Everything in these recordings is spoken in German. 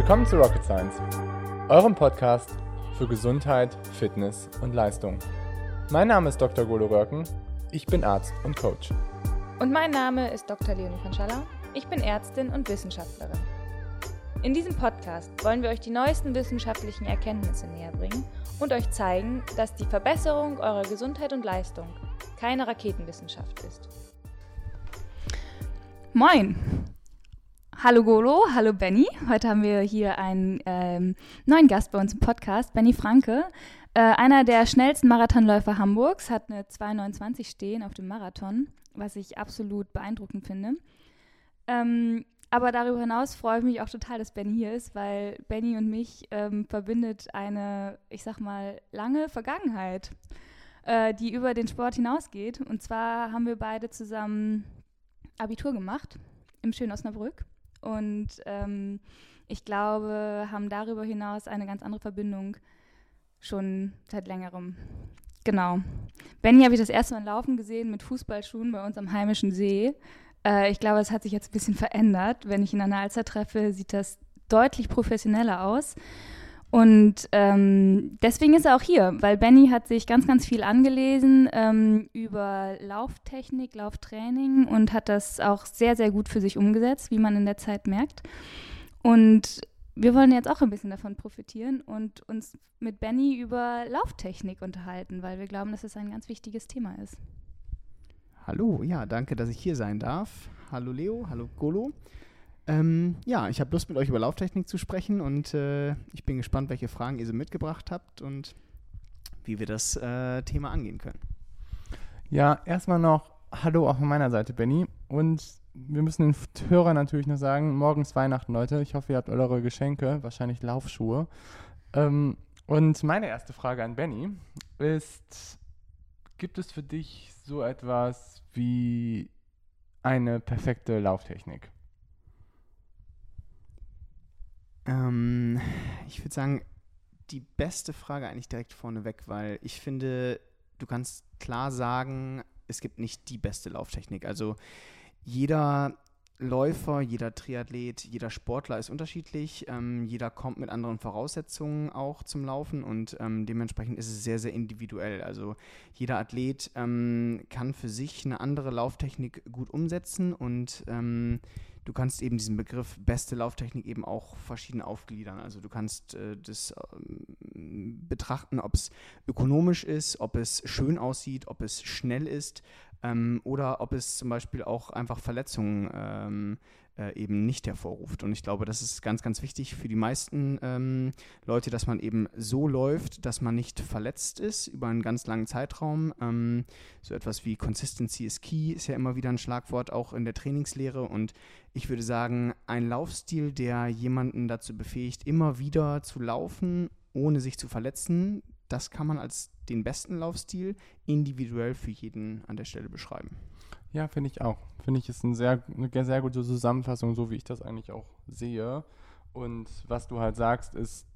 Willkommen zu Rocket Science, eurem Podcast für Gesundheit, Fitness und Leistung. Mein Name ist Dr. Golo Röhrken, ich bin Arzt und Coach. Und mein Name ist Dr. Leonie Panschalla, ich bin Ärztin und Wissenschaftlerin. In diesem Podcast wollen wir euch die neuesten wissenschaftlichen Erkenntnisse näher bringen und euch zeigen, dass die Verbesserung eurer Gesundheit und Leistung keine Raketenwissenschaft ist. Moin! Hallo Golo, hallo Benny. Heute haben wir hier einen ähm, neuen Gast bei uns im Podcast, Benny Franke. Äh, einer der schnellsten Marathonläufer Hamburgs, hat eine 2,29 stehen auf dem Marathon, was ich absolut beeindruckend finde. Ähm, aber darüber hinaus freue ich mich auch total, dass Benny hier ist, weil Benny und mich ähm, verbindet eine, ich sag mal, lange Vergangenheit, äh, die über den Sport hinausgeht. Und zwar haben wir beide zusammen Abitur gemacht im schönen Osnabrück und ähm, ich glaube, haben darüber hinaus eine ganz andere Verbindung schon seit längerem. Genau. Benny habe ich das erste Mal laufen gesehen mit Fußballschuhen bei uns am heimischen See. Äh, ich glaube, es hat sich jetzt ein bisschen verändert. Wenn ich ihn an der Alster treffe, sieht das deutlich professioneller aus. Und ähm, deswegen ist er auch hier, weil Benny hat sich ganz, ganz viel angelesen ähm, über Lauftechnik, Lauftraining und hat das auch sehr, sehr gut für sich umgesetzt, wie man in der Zeit merkt. Und wir wollen jetzt auch ein bisschen davon profitieren und uns mit Benny über Lauftechnik unterhalten, weil wir glauben, dass es ein ganz wichtiges Thema ist. Hallo, ja, danke, dass ich hier sein darf. Hallo Leo, hallo Golo. Ähm, ja, ich habe Lust, mit euch über Lauftechnik zu sprechen und äh, ich bin gespannt, welche Fragen ihr so mitgebracht habt und wie wir das äh, Thema angehen können. Ja, erstmal noch Hallo auch von meiner Seite, Benny. Und wir müssen den Hörern natürlich noch sagen, morgens Weihnachten, Leute. Ich hoffe, ihr habt eure Geschenke, wahrscheinlich Laufschuhe. Ähm, und meine erste Frage an Benny ist, gibt es für dich so etwas wie eine perfekte Lauftechnik? Ähm, ich würde sagen, die beste Frage eigentlich direkt vorneweg, weil ich finde, du kannst klar sagen, es gibt nicht die beste Lauftechnik. Also jeder Läufer, jeder Triathlet, jeder Sportler ist unterschiedlich. Ähm, jeder kommt mit anderen Voraussetzungen auch zum Laufen und ähm, dementsprechend ist es sehr, sehr individuell. Also jeder Athlet ähm, kann für sich eine andere Lauftechnik gut umsetzen und ähm, du kannst eben diesen Begriff beste Lauftechnik eben auch verschieden aufgliedern. Also du kannst äh, das äh, betrachten, ob es ökonomisch ist, ob es schön aussieht, ob es schnell ist ähm, oder ob es zum Beispiel auch einfach Verletzungen ähm, äh, eben nicht hervorruft. Und ich glaube, das ist ganz, ganz wichtig für die meisten ähm, Leute, dass man eben so läuft, dass man nicht verletzt ist über einen ganz langen Zeitraum. Ähm, so etwas wie Consistency is key ist ja immer wieder ein Schlagwort auch in der Trainingslehre. Und ich würde sagen, ein Laufstil, der jemanden dazu befähigt, immer wieder zu laufen, ohne sich zu verletzen, das kann man als den besten Laufstil individuell für jeden an der Stelle beschreiben. Ja, finde ich auch. Finde ich ist ein sehr, eine sehr gute Zusammenfassung, so wie ich das eigentlich auch sehe. Und was du halt sagst, ist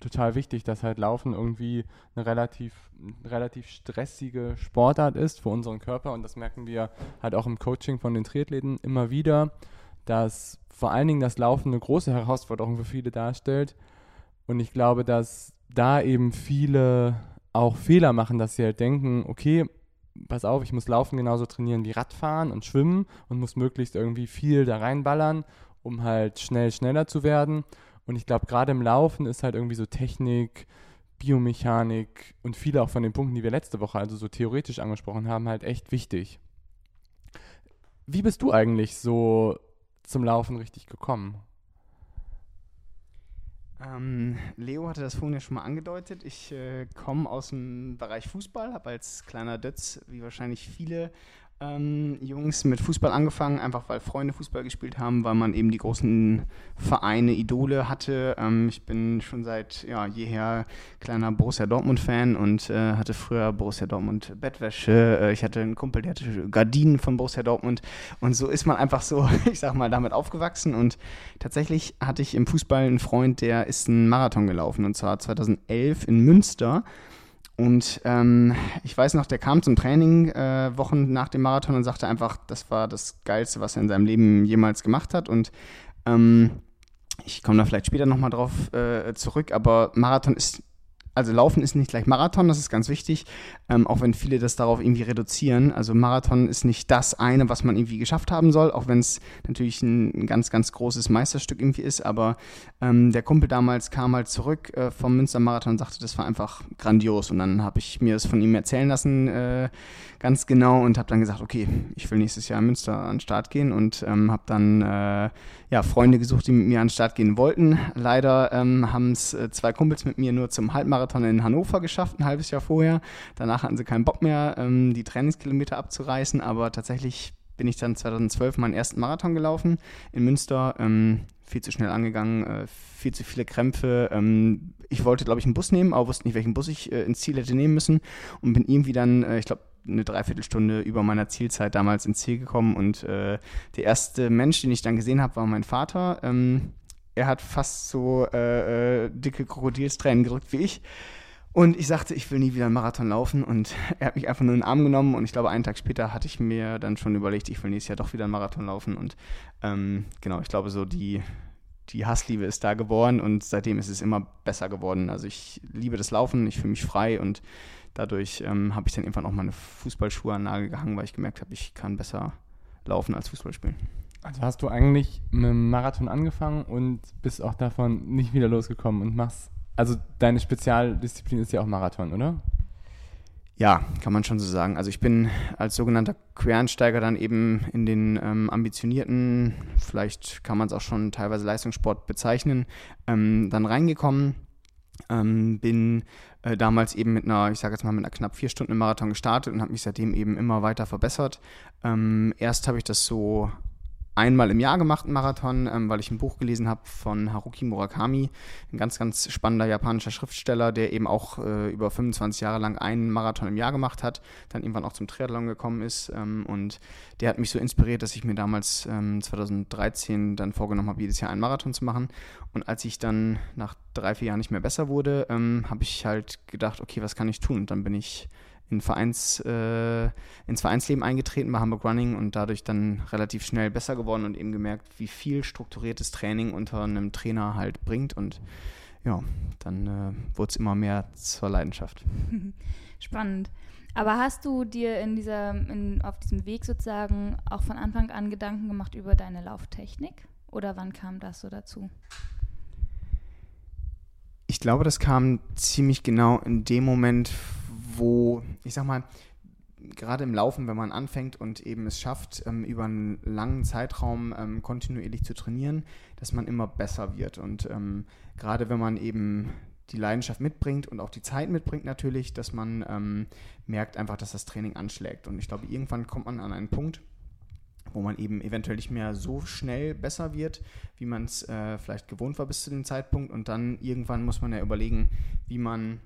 total wichtig, dass halt Laufen irgendwie eine relativ, relativ stressige Sportart ist für unseren Körper. Und das merken wir halt auch im Coaching von den Triathleten immer wieder, dass vor allen Dingen das Laufen eine große Herausforderung für viele darstellt. Und ich glaube, dass da eben viele auch Fehler machen, dass sie halt denken, okay, pass auf, ich muss Laufen genauso trainieren wie Radfahren und Schwimmen und muss möglichst irgendwie viel da reinballern, um halt schnell schneller zu werden. Und ich glaube, gerade im Laufen ist halt irgendwie so Technik, Biomechanik und viele auch von den Punkten, die wir letzte Woche also so theoretisch angesprochen haben, halt echt wichtig. Wie bist du eigentlich so zum Laufen richtig gekommen? Ähm, Leo hatte das vorhin ja schon mal angedeutet. Ich äh, komme aus dem Bereich Fußball, habe als kleiner Dötz, wie wahrscheinlich viele ähm, Jungs mit Fußball angefangen, einfach weil Freunde Fußball gespielt haben, weil man eben die großen Vereine, Idole hatte. Ähm, ich bin schon seit ja, jeher kleiner Borussia Dortmund-Fan und äh, hatte früher Borussia Dortmund Bettwäsche. Äh, ich hatte einen Kumpel, der hatte Gardinen von Borussia Dortmund und so ist man einfach so, ich sag mal, damit aufgewachsen und tatsächlich hatte ich im Fußball einen Freund, der ist einen Marathon gelaufen und zwar 2011 in Münster. Und ähm, ich weiß noch, der kam zum Training äh, Wochen nach dem Marathon und sagte einfach, das war das Geilste, was er in seinem Leben jemals gemacht hat. Und ähm, ich komme da vielleicht später nochmal drauf äh, zurück, aber Marathon ist also Laufen ist nicht gleich Marathon, das ist ganz wichtig, ähm, auch wenn viele das darauf irgendwie reduzieren. Also Marathon ist nicht das eine, was man irgendwie geschafft haben soll, auch wenn es natürlich ein, ganz, ganz großes Meisterstück irgendwie ist. Aber ähm, der Kumpel damals kam halt zurück äh, vom Münster-Marathon und sagte, das war einfach grandios. Und dann habe ich mir das von ihm erzählen lassen, äh, ganz genau, und habe dann gesagt, okay, ich will nächstes Jahr in Münster an den Start gehen und ähm, habe dann äh, ja, Freunde gesucht, die mit mir an den Start gehen wollten. Leider ähm, haben es äh, zwei Kumpels mit mir nur zum Halbmarathon in Hannover geschafft, ein halbes Jahr vorher. Danach hatten sie keinen Bock mehr, ähm, die Trainingskilometer abzureißen, aber tatsächlich bin ich dann 2012 meinen ersten Marathon gelaufen in Münster. Ähm, viel zu schnell angegangen, äh, viel zu viele Krämpfe. Ähm, ich wollte, glaube ich, einen Bus nehmen, aber wusste nicht, welchen Bus ich äh, ins Ziel hätte nehmen müssen und bin irgendwie dann, äh, ich glaube, eine Dreiviertelstunde über meiner Zielzeit damals ins Ziel gekommen und äh, der erste Mensch, den ich dann gesehen habe, war mein Vater. Ähm, er hat fast so äh, äh, dicke Krokodilstränen gerückt wie ich. Und ich sagte, ich will nie wieder einen Marathon laufen. Und er hat mich einfach nur in den Arm genommen. Und ich glaube, einen Tag später hatte ich mir dann schon überlegt, ich will nächstes Jahr doch wieder einen Marathon laufen. Und ähm, genau, ich glaube, so die, die Hassliebe ist da geboren. Und seitdem ist es immer besser geworden. Also ich liebe das Laufen, ich fühle mich frei. Und dadurch ähm, habe ich dann irgendwann auch meine Fußballschuhe an den Nagel gehangen, weil ich gemerkt habe, ich kann besser laufen als Fußball spielen. Also hast du eigentlich mit dem Marathon angefangen und bist auch davon nicht wieder losgekommen und machst, also deine Spezialdisziplin ist ja auch Marathon, oder? Ja, kann man schon so sagen. Also ich bin als sogenannter Quereinsteiger dann eben in den ähm, ambitionierten, vielleicht kann man es auch schon teilweise Leistungssport bezeichnen, ähm, dann reingekommen ähm, bin äh, damals eben mit einer, ich sage jetzt mal, mit einer knapp vier Stunden Marathon gestartet und habe mich seitdem eben immer weiter verbessert. Ähm, erst habe ich das so einmal im Jahr gemacht, einen Marathon, ähm, weil ich ein Buch gelesen habe von Haruki Murakami, ein ganz, ganz spannender japanischer Schriftsteller, der eben auch äh, über 25 Jahre lang einen Marathon im Jahr gemacht hat, dann irgendwann auch zum Triathlon gekommen ist. Ähm, und der hat mich so inspiriert, dass ich mir damals ähm, 2013 dann vorgenommen habe, jedes Jahr einen Marathon zu machen. Und als ich dann nach drei, vier Jahren nicht mehr besser wurde, ähm, habe ich halt gedacht, okay, was kann ich tun? Und dann bin ich in Vereins, äh, ins Vereinsleben eingetreten bei Hamburg Running und dadurch dann relativ schnell besser geworden und eben gemerkt, wie viel strukturiertes Training unter einem Trainer halt bringt und ja, dann äh, wurde es immer mehr zur Leidenschaft. Spannend. Aber hast du dir in dieser, in, auf diesem Weg sozusagen auch von Anfang an Gedanken gemacht über deine Lauftechnik? Oder wann kam das so dazu? Ich glaube, das kam ziemlich genau in dem Moment, wo, ich sag mal, gerade im Laufen, wenn man anfängt und eben es schafft, ähm, über einen langen Zeitraum ähm, kontinuierlich zu trainieren, dass man immer besser wird. Und ähm, gerade wenn man eben die Leidenschaft mitbringt und auch die Zeit mitbringt natürlich, dass man ähm, merkt einfach, dass das Training anschlägt. Und ich glaube, irgendwann kommt man an einen Punkt, wo man eben eventuell nicht mehr so schnell besser wird, wie man es äh, vielleicht gewohnt war bis zu dem Zeitpunkt. Und dann irgendwann muss man ja überlegen, wie man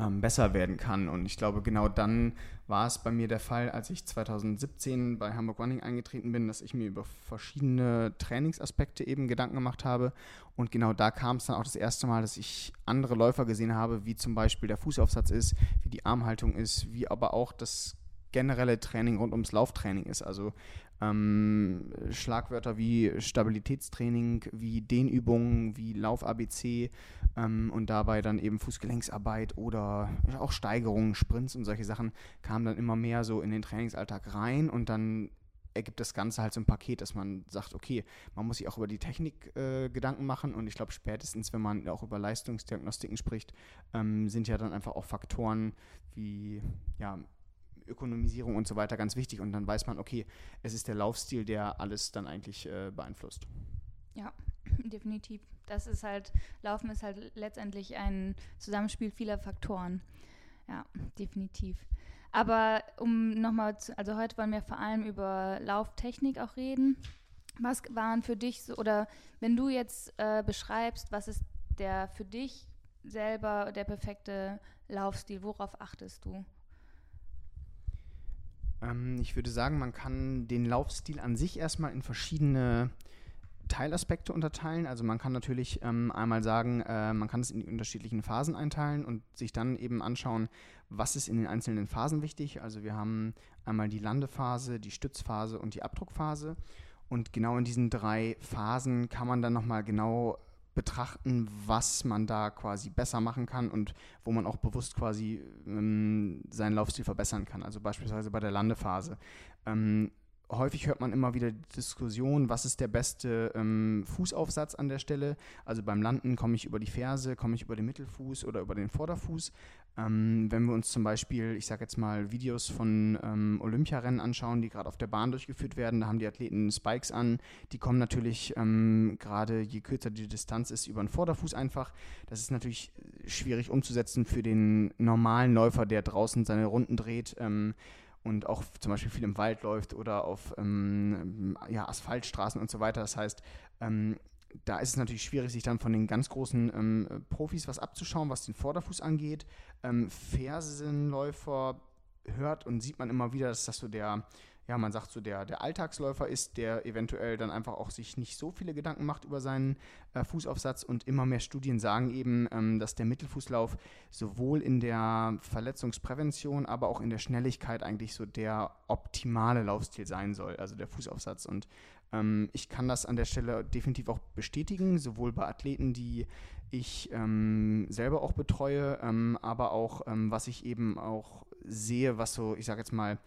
ähm, besser werden kann. Und ich glaube, genau dann war es bei mir der Fall, als ich 2017 bei Hamburg Running eingetreten bin, dass ich mir über verschiedene Trainingsaspekte eben Gedanken gemacht habe. Und genau da kam es dann auch das erste Mal, dass ich andere Läufer gesehen habe, wie zum Beispiel der Fußaufsatz ist, wie die Armhaltung ist, wie aber auch das generelle Training rund ums Lauftraining ist. Also ähm, Schlagwörter wie Stabilitätstraining, wie Dehnübungen, wie Lauf-ABC ähm, und dabei dann eben Fußgelenksarbeit oder auch Steigerungen, Sprints und solche Sachen kamen dann immer mehr so in den Trainingsalltag rein und dann ergibt das Ganze halt so ein Paket, dass man sagt, okay, man muss sich auch über die Technik äh, Gedanken machen und ich glaube spätestens, wenn man auch über Leistungsdiagnostiken spricht, ähm, sind ja dann einfach auch Faktoren wie ja, Ökonomisierung und so weiter ganz wichtig. Und dann weiß man, okay, es ist der Laufstil, der alles dann eigentlich äh, beeinflusst. Ja, definitiv. Das ist halt, Laufen ist halt letztendlich ein Zusammenspiel vieler Faktoren. Ja, definitiv. Aber um nochmal also heute wollen wir vor allem über Lauftechnik auch reden. Was waren für dich so, oder wenn du jetzt äh, beschreibst, was ist der für dich selber der perfekte Laufstil, worauf achtest du? Ähm, ich würde sagen, man kann den Laufstil an sich erstmal in verschiedene Teilaspekte unterteilen. Also man kann natürlich ähm, einmal sagen, äh, man kann es in die unterschiedlichen Phasen einteilen und sich dann eben anschauen, was ist in den einzelnen Phasen wichtig. Also wir haben einmal die Landephase, die Stützphase und die Abdruckphase. Und genau in diesen drei Phasen kann man dann nochmal genau betrachten, was man da quasi besser machen kann und wo man auch bewusst quasi ähm, seinen Laufstil verbessern kann. Also beispielsweise bei der Landephase. Ähm, häufig hört man immer wieder die Diskussion, was ist der beste ähm, Fußaufsatz an der Stelle. Also beim Landen komme ich über die Ferse, komme ich über den Mittelfuß oder über den Vorderfuß. Ähm, wenn wir uns zum Beispiel, ich sage jetzt mal, Videos von ähm, Olympiarennen anschauen, die gerade auf der Bahn durchgeführt werden, da haben die Athleten Spikes an. Die kommen natürlich ähm, gerade, je kürzer die Distanz ist, über den Vorderfuß einfach. Das ist natürlich schwierig umzusetzen für den normalen Läufer, der draußen seine Runden dreht. Und auch zum Beispiel viel im Wald läuft oder auf ähm, ja, Asphaltstraßen und so weiter. Das heißt, ähm, da ist es natürlich schwierig, sich dann von den ganz großen ähm, Profis was abzuschauen, was den Vorderfuß angeht. Ähm, Fersenläufer hört und sieht man immer wieder, dass das so der ja, man sagt so, der, der Alltagsläufer ist, der eventuell dann einfach auch sich nicht so viele Gedanken macht über seinen äh, Fußaufsatz und immer mehr Studien sagen eben, ähm, dass der Mittelfußlauf sowohl in der Verletzungsprävention, aber auch in der Schnelligkeit eigentlich so der optimale Laufstil sein soll, also der Fußaufsatz. Und ähm, ich kann das an der Stelle definitiv auch bestätigen, sowohl bei Athleten, die ich ähm, selber auch betreue, ähm, aber auch, ähm, was ich eben auch sehe, was so, ich sage jetzt mal,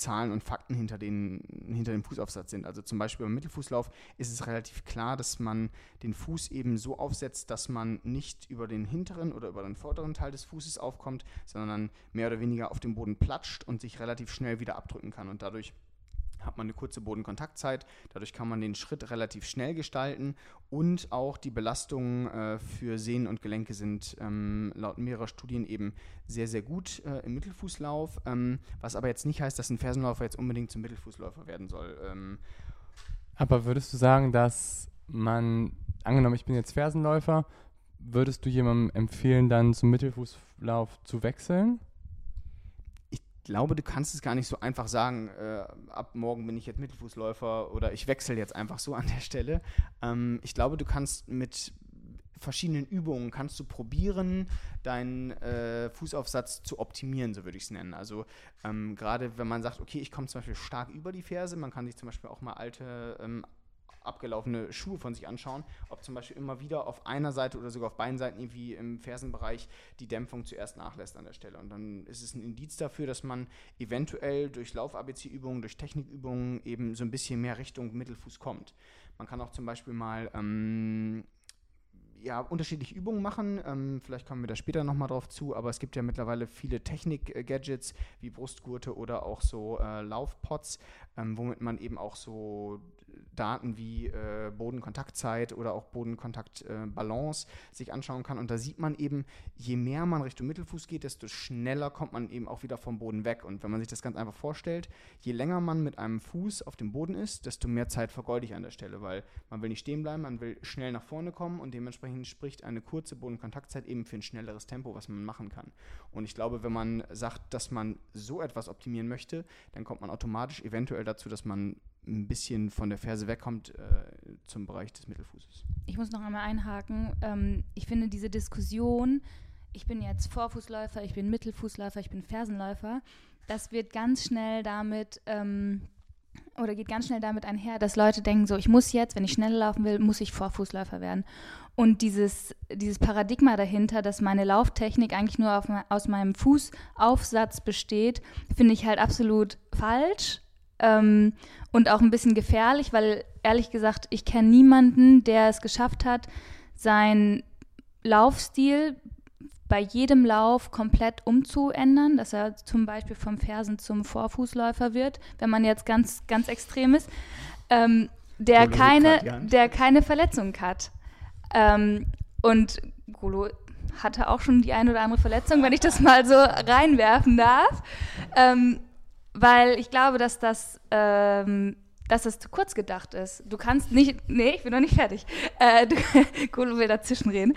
Zahlen und Fakten hinter, den, hinter dem Fußaufsatz sind. Also zum Beispiel beim Mittelfußlauf ist es relativ klar, dass man den Fuß eben so aufsetzt, dass man nicht über den hinteren oder über den vorderen Teil des Fußes aufkommt, sondern mehr oder weniger auf dem Boden platscht und sich relativ schnell wieder abdrücken kann und dadurch hat man eine kurze Bodenkontaktzeit. Dadurch kann man den Schritt relativ schnell gestalten und auch die Belastungen äh, für Sehnen und Gelenke sind ähm, laut mehrerer Studien eben sehr, sehr gut äh, im Mittelfußlauf. Ähm, was aber jetzt nicht heißt, dass ein Fersenläufer jetzt unbedingt zum Mittelfußläufer werden soll. Ähm, aber würdest du sagen, dass man, angenommen, ich bin jetzt Fersenläufer, würdest du jemandem empfehlen, dann zum Mittelfußlauf zu wechseln? Glaube, du kannst es gar nicht so einfach sagen, äh, ab morgen bin ich jetzt Mittelfußläufer oder ich wechsle jetzt einfach so an der Stelle. Ähm, ich glaube, du kannst mit verschiedenen Übungen kannst du probieren, deinen äh, Fußaufsatz zu optimieren, so würde ich es nennen. Also ähm, gerade wenn man sagt, okay, ich komme zum Beispiel stark über die Ferse, man kann sich zum Beispiel auch mal alte ähm, abgelaufene Schuhe von sich anschauen, ob zum Beispiel immer wieder auf einer Seite oder sogar auf beiden Seiten irgendwie im Fersenbereich die Dämpfung zuerst nachlässt an der Stelle. Und dann ist es ein Indiz dafür, dass man eventuell durch Lauf-ABC-Übungen, durch Technikübungen eben so ein bisschen mehr Richtung Mittelfuß kommt. Man kann auch zum Beispiel mal ähm, ja, unterschiedliche Übungen machen. Ähm, vielleicht kommen wir da später nochmal drauf zu, aber es gibt ja mittlerweile viele Technik-Gadgets wie Brustgurte oder auch so äh, Laufpots, ähm, womit man eben auch so Daten wie äh, Bodenkontaktzeit oder auch Bodenkontaktbalance äh, sich anschauen kann. Und da sieht man eben, je mehr man Richtung Mittelfuß geht, desto schneller kommt man eben auch wieder vom Boden weg. Und wenn man sich das ganz einfach vorstellt, je länger man mit einem Fuß auf dem Boden ist, desto mehr Zeit vergeude ich an der Stelle, weil man will nicht stehen bleiben, man will schnell nach vorne kommen und dementsprechend spricht eine kurze Bodenkontaktzeit eben für ein schnelleres Tempo, was man machen kann. Und ich glaube, wenn man sagt, dass man so etwas optimieren möchte, dann kommt man automatisch eventuell dazu, dass man ein bisschen von der Ferse wegkommt äh, zum Bereich des Mittelfußes. Ich muss noch einmal einhaken. Ähm, ich finde diese Diskussion, ich bin jetzt Vorfußläufer, ich bin Mittelfußläufer, ich bin Fersenläufer, das wird ganz schnell damit ähm, oder geht ganz schnell damit einher, dass Leute denken, so ich muss jetzt, wenn ich schneller laufen will, muss ich Vorfußläufer werden. Und dieses, dieses Paradigma dahinter, dass meine Lauftechnik eigentlich nur auf, aus meinem Fußaufsatz besteht, finde ich halt absolut falsch ähm, und auch ein bisschen gefährlich, weil ehrlich gesagt, ich kenne niemanden, der es geschafft hat, seinen Laufstil bei jedem Lauf komplett umzuändern, dass er zum Beispiel vom Fersen zum Vorfußläufer wird, wenn man jetzt ganz, ganz extrem ist, ähm, der, keine, der keine Verletzung hat. Ähm, und Golo hatte auch schon die eine oder andere Verletzung, wenn ich das mal so reinwerfen darf. Ähm, weil ich glaube, dass das, ähm, dass das zu kurz gedacht ist. Du kannst nicht, nee, ich bin noch nicht fertig. Äh, du, Golo will dazwischen reden.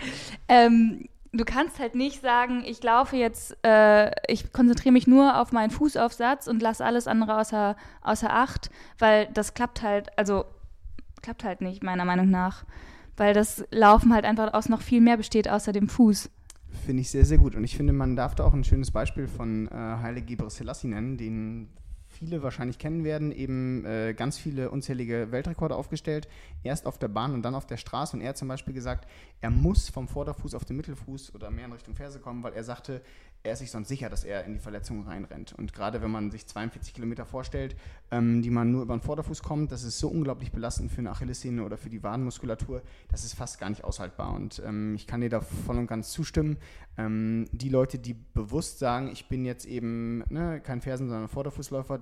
Ähm, du kannst halt nicht sagen, ich laufe jetzt, äh, ich konzentriere mich nur auf meinen Fußaufsatz und lasse alles andere außer, außer Acht, weil das klappt halt, also klappt halt nicht, meiner Meinung nach. Weil das Laufen halt einfach aus noch viel mehr besteht außer dem Fuß. Finde ich sehr, sehr gut. Und ich finde, man darf da auch ein schönes Beispiel von äh, Haile Gebrselassie nennen, den viele wahrscheinlich kennen werden, eben äh, ganz viele unzählige Weltrekorde aufgestellt. Erst auf der Bahn und dann auf der Straße. Und er hat zum Beispiel gesagt, er muss vom Vorderfuß auf den Mittelfuß oder mehr in Richtung Ferse kommen, weil er sagte, er ist sich sonst sicher, dass er in die Verletzung reinrennt. Und gerade wenn man sich 42 Kilometer vorstellt, ähm, die man nur über den Vorderfuß kommt, das ist so unglaublich belastend für eine Achillessehne oder für die Wadenmuskulatur, das ist fast gar nicht aushaltbar. Und ähm, ich kann dir da voll und ganz zustimmen. Ähm, die Leute, die bewusst sagen, ich bin jetzt eben ne, kein Fersen, sondern Vorderfußläufer,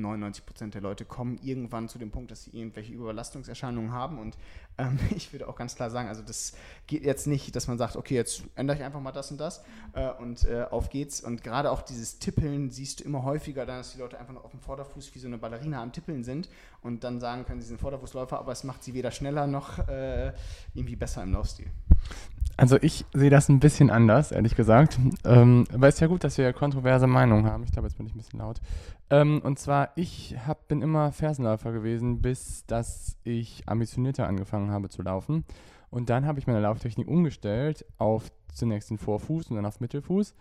99 Prozent der Leute kommen irgendwann zu dem Punkt, dass sie irgendwelche Überlastungserscheinungen haben. Und ähm, ich würde auch ganz klar sagen, also das geht jetzt nicht, dass man sagt, okay, jetzt ändere ich einfach mal das und das äh, und äh, auf geht's. Und gerade auch dieses Tippeln siehst du immer häufiger, dass die Leute einfach nur auf dem Vorderfuß wie so eine Ballerina am Tippeln sind und dann sagen können, sie sind Vorderfußläufer, aber es macht sie weder schneller noch äh, irgendwie besser im Laufstil. Also ich sehe das ein bisschen anders, ehrlich gesagt. Ähm, aber es ist ja gut, dass wir ja kontroverse Meinungen haben. Ich glaube, jetzt bin ich ein bisschen laut. Ähm, und zwar, ich hab, bin immer Fersenläufer gewesen, bis dass ich ambitionierter angefangen habe zu laufen. Und dann habe ich meine Lauftechnik umgestellt auf zunächst den Vorfuß und dann auf Mittelfuß.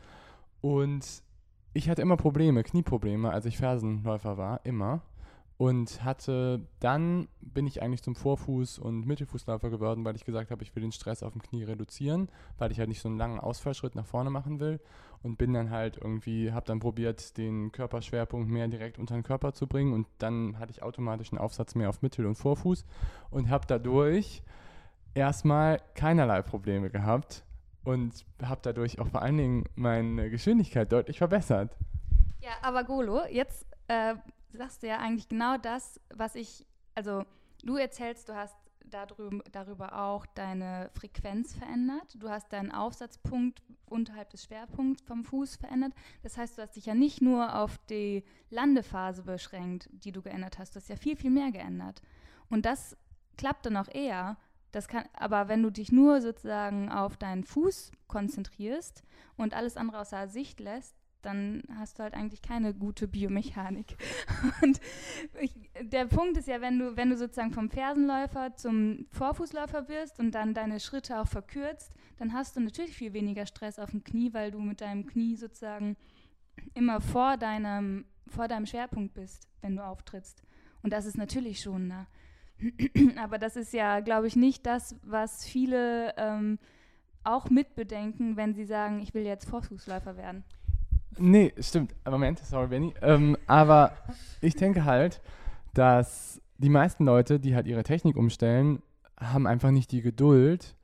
Und ich hatte immer Probleme, Knieprobleme, als ich Fersenläufer war, immer und hatte dann bin ich eigentlich zum Vorfuß- und Mittelfußläufer geworden, weil ich gesagt habe, ich will den Stress auf dem Knie reduzieren, weil ich halt nicht so einen langen Ausfallschritt nach vorne machen will und bin dann halt irgendwie, habe dann probiert, den Körperschwerpunkt mehr direkt unter den Körper zu bringen und dann hatte ich automatisch einen Aufsatz mehr auf Mittel- und Vorfuß und habe dadurch erstmal keinerlei Probleme gehabt und habe dadurch auch vor allen Dingen meine Geschwindigkeit deutlich verbessert. Ja, aber Golo, jetzt äh, sagst du ja eigentlich genau das, was ich, also du erzählst, du hast darüber, darüber auch deine Frequenz verändert. Du hast deinen Aufsatzpunkt unterhalb des Schwerpunkts vom Fuß verändert. Das heißt, du hast dich ja nicht nur auf die Landephase beschränkt, die du geändert hast. Du hast ja viel, viel mehr geändert. Und das klappt dann auch eher. Das kann, aber wenn du dich nur sozusagen auf deinen Fuß konzentrierst und alles andere außer Sicht lässt, dann hast du halt eigentlich keine gute Biomechanik. Und ich, der Punkt ist ja, wenn du, wenn du sozusagen vom Fersenläufer zum Vorfußläufer wirst und dann deine Schritte auch verkürzt, dann hast du natürlich viel weniger Stress auf dem Knie, weil du mit deinem Knie sozusagen immer vor deinem, vor deinem Schwerpunkt bist, wenn du auftrittst. Und das ist natürlich schon da. Aber das ist ja, glaube ich, nicht das, was viele ähm, auch mitbedenken, wenn sie sagen, ich will jetzt Vorfußläufer werden. Nee, stimmt. Moment, sorry, Benny. Ähm, aber ich denke halt, dass die meisten Leute, die halt ihre Technik umstellen, haben einfach nicht die Geduld,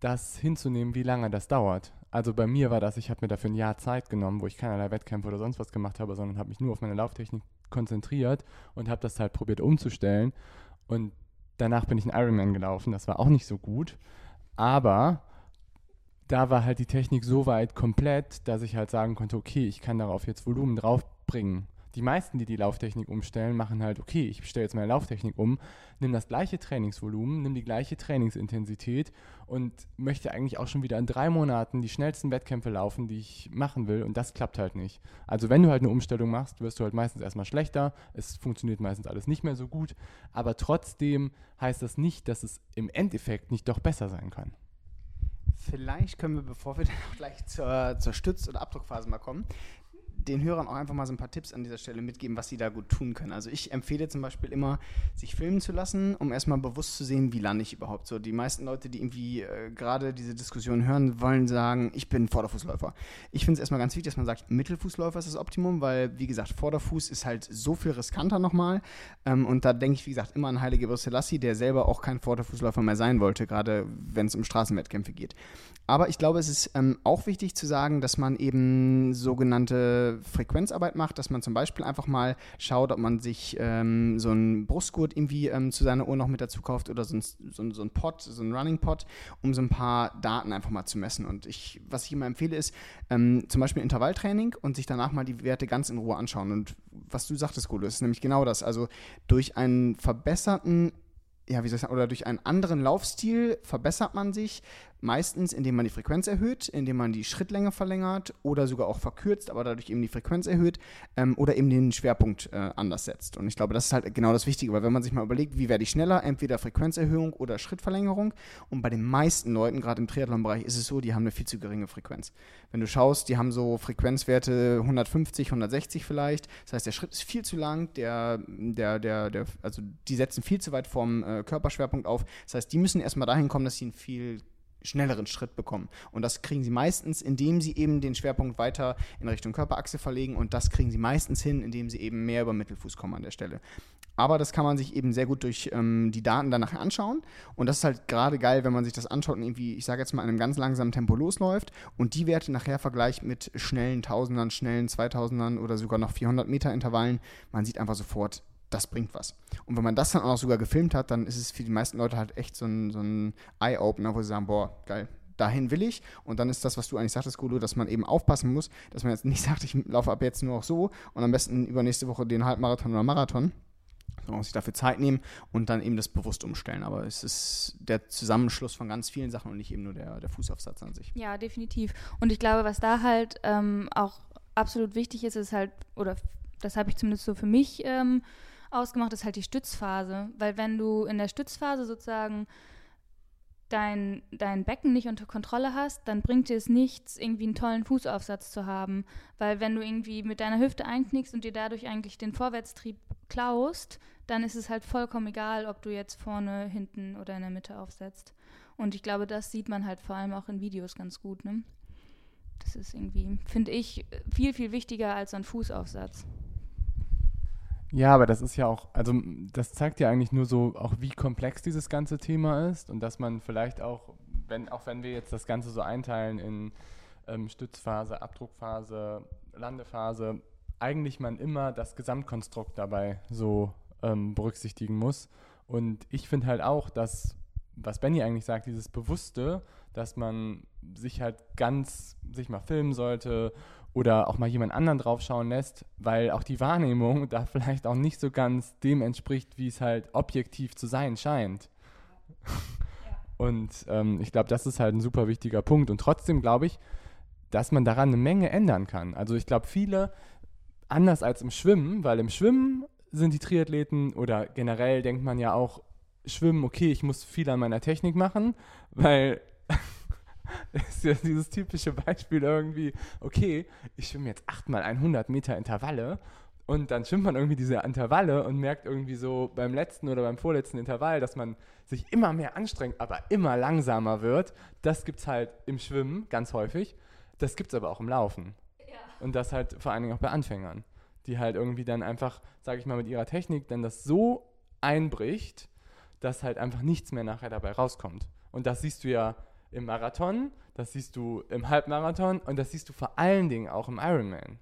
das hinzunehmen, wie lange das dauert. Also bei mir war das, ich habe mir dafür ein Jahr Zeit genommen, wo ich keinerlei Wettkämpfe oder sonst was gemacht habe, sondern habe mich nur auf meine Lauftechnik konzentriert und habe das halt probiert umzustellen. Und danach bin ich einen Ironman gelaufen. Das war auch nicht so gut. Aber da war halt die Technik so weit komplett, dass ich halt sagen konnte, okay, ich kann darauf jetzt Volumen draufbringen. Die meisten, die die Lauftechnik umstellen, machen halt, okay, ich stelle jetzt meine Lauftechnik um, nimm das gleiche Trainingsvolumen, nimm die gleiche Trainingsintensität und möchte eigentlich auch schon wieder in drei Monaten die schnellsten Wettkämpfe laufen, die ich machen will und das klappt halt nicht. Also wenn du halt eine Umstellung machst, wirst du halt meistens erstmal schlechter, es funktioniert meistens alles nicht mehr so gut, aber trotzdem heißt das nicht, dass es im Endeffekt nicht doch besser sein kann. Vielleicht können wir, bevor wir dann auch gleich zur, zur Stütz- oder Abdruckphase mal kommen, den Hörern auch einfach mal so ein paar Tipps an dieser Stelle mitgeben, was sie da gut tun können. Also ich empfehle zum Beispiel immer, sich filmen zu lassen, um erstmal bewusst zu sehen, wie lande ich überhaupt so. Die meisten Leute, die irgendwie äh, gerade diese Diskussion hören, wollen sagen, ich bin Vorderfußläufer. Ich finde es erstmal ganz wichtig, dass man sagt, Mittelfußläufer ist das Optimum, weil, wie gesagt, Vorderfuß ist halt so viel riskanter nochmal. Ähm, und da denke ich, wie gesagt, immer an Heilige Selassie, der selber auch kein Vorderfußläufer mehr sein wollte, gerade wenn es um Straßenwettkämpfe geht. Aber ich glaube, es ist ähm, auch wichtig zu sagen, dass man eben sogenannte Frequenzarbeit macht, dass man zum Beispiel einfach mal schaut, ob man sich ähm, so einen Brustgurt irgendwie ähm, zu seiner Uhr noch mit dazu kauft oder so ein, so, so ein Pod, so ein Running Pod, um so ein paar Daten einfach mal zu messen. Und ich, was ich immer empfehle, ist ähm, zum Beispiel Intervalltraining und sich danach mal die Werte ganz in Ruhe anschauen. Und was du sagtest, Golo, ist nämlich genau das. Also durch einen verbesserten ja, wie soll ich sagen, oder durch einen anderen Laufstil verbessert man sich, Meistens, indem man die Frequenz erhöht, indem man die Schrittlänge verlängert oder sogar auch verkürzt, aber dadurch eben die Frequenz erhöht ähm, oder eben den Schwerpunkt äh, anders setzt. Und ich glaube, das ist halt genau das Wichtige, weil wenn man sich mal überlegt, wie werde ich schneller, entweder Frequenzerhöhung oder Schrittverlängerung. Und bei den meisten Leuten, gerade im Triathlon-Bereich, ist es so, die haben eine viel zu geringe Frequenz. Wenn du schaust, die haben so Frequenzwerte 150, 160 vielleicht. Das heißt, der Schritt ist viel zu lang, der, der, der, der also die setzen viel zu weit vom äh, Körperschwerpunkt auf. Das heißt, die müssen erstmal dahin kommen, dass sie einen viel schnelleren Schritt bekommen. Und das kriegen sie meistens, indem sie eben den Schwerpunkt weiter in Richtung Körperachse verlegen. Und das kriegen sie meistens hin, indem sie eben mehr über Mittelfuß kommen an der Stelle. Aber das kann man sich eben sehr gut durch ähm, die Daten dann nachher anschauen. Und das ist halt gerade geil, wenn man sich das anschaut und irgendwie, ich sage jetzt mal, in einem ganz langsamen Tempo losläuft und die Werte nachher vergleicht mit schnellen Tausendern, schnellen Zweitausendern oder sogar noch 400 Meter Intervallen. Man sieht einfach sofort, das bringt was. Und wenn man das dann auch sogar gefilmt hat, dann ist es für die meisten Leute halt echt so ein, so ein Eye-Opener, wo sie sagen, boah, geil, dahin will ich. Und dann ist das, was du eigentlich sagtest, Gulu, dass man eben aufpassen muss, dass man jetzt nicht sagt, ich laufe ab jetzt nur auch so und am besten übernächste Woche den Halbmarathon oder Marathon. Man muss sich dafür Zeit nehmen und dann eben das bewusst umstellen. Aber es ist der Zusammenschluss von ganz vielen Sachen und nicht eben nur der, der Fußaufsatz an sich. Ja, definitiv. Und ich glaube, was da halt ähm, auch absolut wichtig ist, ist halt, oder das habe ich zumindest so für mich ähm, ausgemacht, ist halt die Stützphase. Weil wenn du in der Stützphase sozusagen dein, dein Becken nicht unter Kontrolle hast, dann bringt dir es nichts, irgendwie einen tollen Fußaufsatz zu haben. Weil wenn du irgendwie mit deiner Hüfte einknickst und dir dadurch eigentlich den Vorwärtstrieb klaust, dann ist es halt vollkommen egal, ob du jetzt vorne, hinten oder in der Mitte aufsetzt. Und ich glaube, das sieht man halt vor allem auch in Videos ganz gut. Ne? Das ist irgendwie, finde ich, viel, viel wichtiger als ein Fußaufsatz. Ja, aber das ist ja auch, also das zeigt ja eigentlich nur so auch, wie komplex dieses ganze Thema ist und dass man vielleicht auch, wenn, auch wenn wir jetzt das Ganze so einteilen in ähm, Stützphase, Abdruckphase, Landephase, eigentlich man immer das Gesamtkonstrukt dabei so ähm, berücksichtigen muss. Und ich finde halt auch, dass, was Benny eigentlich sagt, dieses Bewusste, dass man sich halt ganz sich mal filmen sollte oder auch mal jemand anderen draufschauen lässt, weil auch die Wahrnehmung da vielleicht auch nicht so ganz dem entspricht, wie es halt objektiv zu sein scheint. Und ähm, ich glaube, das ist halt ein super wichtiger Punkt. Und trotzdem glaube ich, dass man daran eine Menge ändern kann. Also ich glaube, viele, anders als im Schwimmen, weil im Schwimmen sind die Triathleten oder generell denkt man ja auch, Schwimmen, okay, ich muss viel an meiner Technik machen, weil ist ja dieses typische Beispiel irgendwie, okay, ich schwimme jetzt achtmal 100 Meter Intervalle und dann schwimmt man irgendwie diese Intervalle und merkt irgendwie so beim letzten oder beim vorletzten Intervall, dass man sich immer mehr anstrengt, aber immer langsamer wird. Das gibt es halt im Schwimmen ganz häufig. Das gibt es aber auch im Laufen. Ja. Und das halt vor allen Dingen auch bei Anfängern, die halt irgendwie dann einfach, sage ich mal, mit ihrer Technik dann das so einbricht, dass halt einfach nichts mehr nachher dabei rauskommt. Und das siehst du ja im Marathon, das siehst du im Halbmarathon und das siehst du vor allen Dingen auch im Ironman.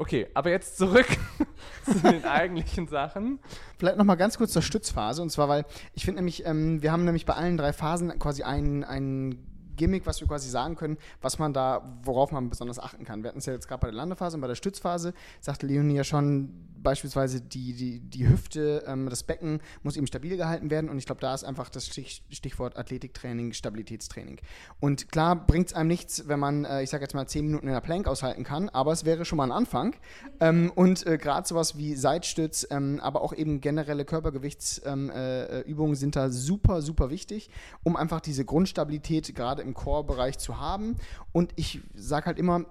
Okay, aber jetzt zurück zu den eigentlichen Sachen. Vielleicht nochmal ganz kurz zur Stützphase. Und zwar, weil ich finde nämlich, ähm, wir haben nämlich bei allen drei Phasen quasi einen, einen Gimmick, was wir quasi sagen können, was man da, worauf man besonders achten kann. Wir hatten es ja jetzt gerade bei der Landephase und bei der Stützphase, sagte Leonie ja schon, beispielsweise die, die, die Hüfte, ähm, das Becken muss eben stabil gehalten werden und ich glaube, da ist einfach das Stich, Stichwort Athletiktraining, Stabilitätstraining. Und klar bringt es einem nichts, wenn man, äh, ich sage jetzt mal, zehn Minuten in der Plank aushalten kann, aber es wäre schon mal ein Anfang. Ähm, und äh, gerade sowas wie Seitstütz, ähm, aber auch eben generelle Körpergewichtsübungen ähm, äh, sind da super, super wichtig, um einfach diese Grundstabilität gerade im Core-Bereich zu haben. Und ich sage halt immer,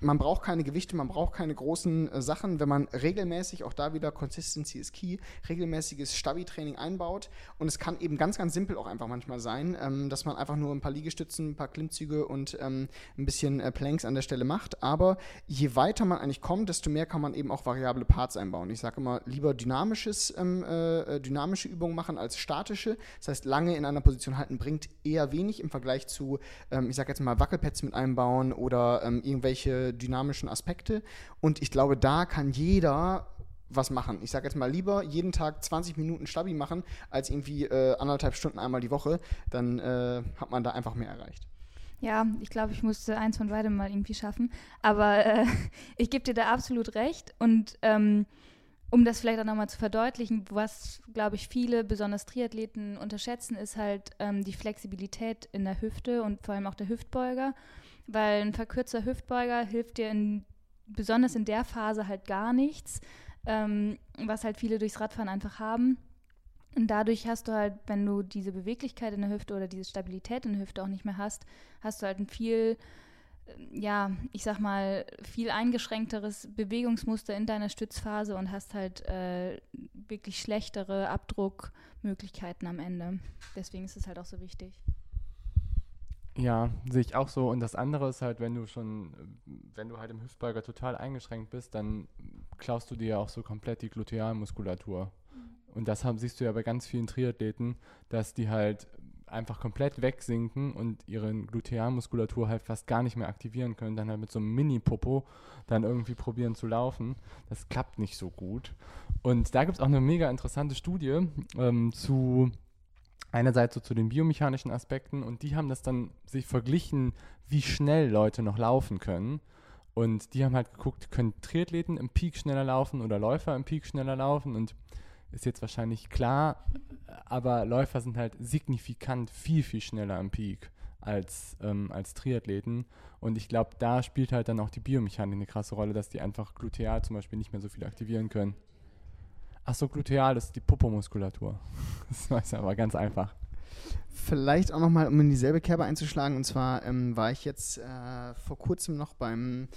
man braucht keine Gewichte, man braucht keine großen äh, Sachen, wenn man regelmäßig, auch da wieder Consistency is key, regelmäßiges Stabi-Training einbaut. Und es kann eben ganz, ganz simpel auch einfach manchmal sein, ähm, dass man einfach nur ein paar Liegestützen, ein paar Klimmzüge und ähm, ein bisschen äh, Planks an der Stelle macht. Aber je weiter man eigentlich kommt, desto mehr kann man eben auch variable Parts einbauen. Ich sage immer, lieber dynamisches, ähm, äh, äh, dynamische Übungen machen als statische. Das heißt, lange in einer Position halten bringt eher wenig im Vergleich zu, ähm, ich sage jetzt mal, Wackelpads mit einbauen oder ähm, dynamischen Aspekte. Und ich glaube, da kann jeder was machen. Ich sage jetzt mal lieber jeden Tag 20 Minuten Stabi machen, als irgendwie äh, anderthalb Stunden einmal die Woche. Dann äh, hat man da einfach mehr erreicht. Ja, ich glaube, ich musste eins von beidem mal irgendwie schaffen. Aber äh, ich gebe dir da absolut recht. Und ähm, um das vielleicht auch nochmal zu verdeutlichen, was, glaube ich, viele, besonders Triathleten, unterschätzen, ist halt ähm, die Flexibilität in der Hüfte und vor allem auch der Hüftbeuger, weil ein verkürzter Hüftbeuger hilft dir in, besonders in der Phase halt gar nichts, ähm, was halt viele durchs Radfahren einfach haben. Und dadurch hast du halt, wenn du diese Beweglichkeit in der Hüfte oder diese Stabilität in der Hüfte auch nicht mehr hast, hast du halt ein viel ja, ich sag mal, viel eingeschränkteres Bewegungsmuster in deiner Stützphase und hast halt äh, wirklich schlechtere Abdruckmöglichkeiten am Ende. Deswegen ist es halt auch so wichtig. Ja, sehe ich auch so. Und das andere ist halt, wenn du schon, wenn du halt im Hüftbeuger total eingeschränkt bist, dann klaust du dir ja auch so komplett die Glutealmuskulatur. Mhm. Und das haben, siehst du ja bei ganz vielen Triathleten, dass die halt einfach komplett wegsinken und ihre Glutealmuskulatur halt fast gar nicht mehr aktivieren können, dann halt mit so einem Mini-Popo dann irgendwie probieren zu laufen. Das klappt nicht so gut. Und da gibt es auch eine mega interessante Studie ähm, zu einerseits so zu den biomechanischen Aspekten und die haben das dann sich verglichen, wie schnell Leute noch laufen können. Und die haben halt geguckt, können Triathleten im Peak schneller laufen oder Läufer im Peak schneller laufen und ist jetzt wahrscheinlich klar, aber Läufer sind halt signifikant viel, viel schneller am Peak als, ähm, als Triathleten. Und ich glaube, da spielt halt dann auch die Biomechanik eine krasse Rolle, dass die einfach gluteal zum Beispiel nicht mehr so viel aktivieren können. Achso, gluteal ist die Popomuskulatur. Das weiß ich aber ganz einfach. Vielleicht auch nochmal, um in dieselbe Kerbe einzuschlagen. Und zwar ähm, war ich jetzt äh, vor kurzem noch beim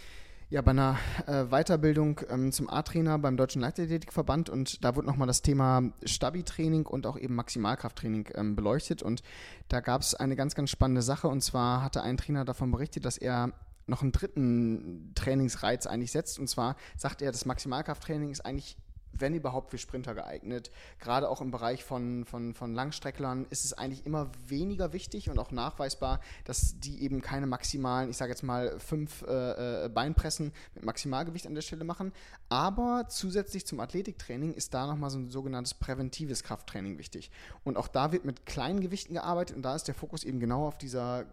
ja, bei einer äh, Weiterbildung ähm, zum A-Trainer beim Deutschen Leichtathletikverband und da wurde nochmal das Thema Stabi-Training und auch eben Maximalkrafttraining ähm, beleuchtet und da gab es eine ganz, ganz spannende Sache und zwar hatte ein Trainer davon berichtet, dass er noch einen dritten Trainingsreiz eigentlich setzt und zwar sagt er, das Maximalkrafttraining ist eigentlich wenn überhaupt für Sprinter geeignet. Gerade auch im Bereich von, von, von Langstrecklern ist es eigentlich immer weniger wichtig und auch nachweisbar, dass die eben keine maximalen, ich sage jetzt mal, fünf äh, äh, Beinpressen mit Maximalgewicht an der Stelle machen. Aber zusätzlich zum Athletiktraining ist da nochmal so ein sogenanntes präventives Krafttraining wichtig. Und auch da wird mit kleinen Gewichten gearbeitet und da ist der Fokus eben genau auf dieser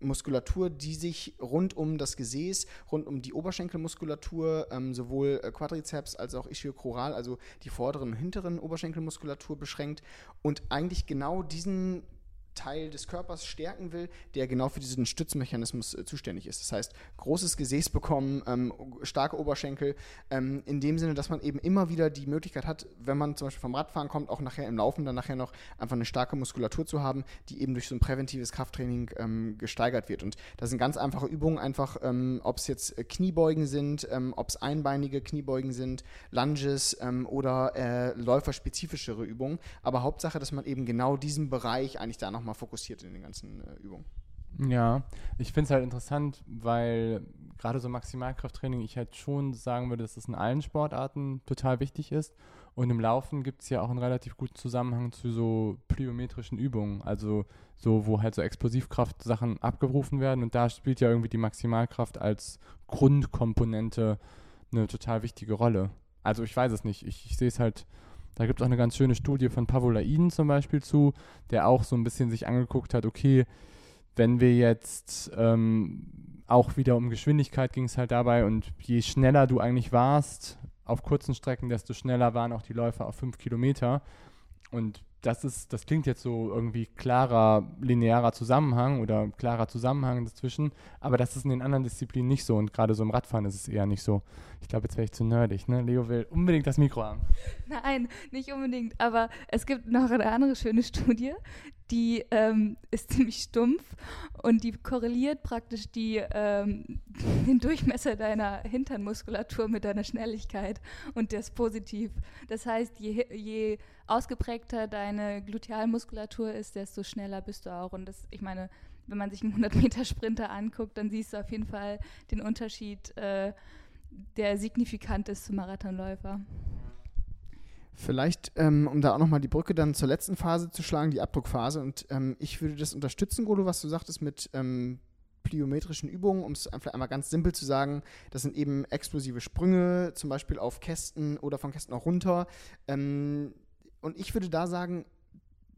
Muskulatur, die sich rund um das Gesäß, rund um die Oberschenkelmuskulatur, ähm, sowohl äh, Quadrizeps als auch Ischiochroral, also die vorderen und hinteren Oberschenkelmuskulatur beschränkt. Und eigentlich genau diesen Teil des Körpers stärken will, der genau für diesen Stützmechanismus äh, zuständig ist. Das heißt, großes Gesäß bekommen, ähm, starke Oberschenkel, ähm, in dem Sinne, dass man eben immer wieder die Möglichkeit hat, wenn man zum Beispiel vom Radfahren kommt, auch nachher im Laufen dann nachher noch einfach eine starke Muskulatur zu haben, die eben durch so ein präventives Krafttraining ähm, gesteigert wird. Und das sind ganz einfache Übungen, einfach, ähm, ob es jetzt äh, Kniebeugen sind, ähm, ob es einbeinige Kniebeugen sind, Lunges ähm, oder äh, läuferspezifischere Übungen. Aber Hauptsache, dass man eben genau diesen Bereich eigentlich da noch nochmal fokussiert in den ganzen äh, Übungen. Ja, ich finde es halt interessant, weil gerade so Maximalkrafttraining, ich halt schon sagen würde, dass es in allen Sportarten total wichtig ist. Und im Laufen gibt es ja auch einen relativ guten Zusammenhang zu so plyometrischen Übungen, also so, wo halt so Explosivkraft-Sachen abgerufen werden. Und da spielt ja irgendwie die Maximalkraft als Grundkomponente eine total wichtige Rolle. Also ich weiß es nicht, ich, ich sehe es halt da gibt es auch eine ganz schöne Studie von Pavolaiden zum Beispiel zu, der auch so ein bisschen sich angeguckt hat, okay, wenn wir jetzt ähm, auch wieder um Geschwindigkeit ging es halt dabei und je schneller du eigentlich warst auf kurzen Strecken, desto schneller waren auch die Läufer auf fünf Kilometer. Und das ist, das klingt jetzt so irgendwie klarer, linearer Zusammenhang oder klarer Zusammenhang dazwischen, aber das ist in den anderen Disziplinen nicht so und gerade so im Radfahren ist es eher nicht so. Ich glaube, jetzt wäre ich zu nerdig, ne? Leo will unbedingt das Mikro haben. Nein, nicht unbedingt, aber es gibt noch eine andere schöne Studie, die ähm, ist ziemlich stumpf und die korreliert praktisch die, ähm, den Durchmesser deiner Hinternmuskulatur mit deiner Schnelligkeit und der ist positiv. Das heißt, je, je ausgeprägter deine Glutealmuskulatur ist, desto schneller bist du auch. Und das, ich meine, wenn man sich einen 100-Meter-Sprinter anguckt, dann siehst du auf jeden Fall den Unterschied, äh, der signifikant ist zum Marathonläufer. Vielleicht, ähm, um da auch nochmal die Brücke dann zur letzten Phase zu schlagen, die Abdruckphase. Und ähm, ich würde das unterstützen, Golo, was du sagtest mit ähm, plyometrischen Übungen, um es einfach einmal ganz simpel zu sagen. Das sind eben explosive Sprünge, zum Beispiel auf Kästen oder von Kästen auch runter. Ähm, und ich würde da sagen,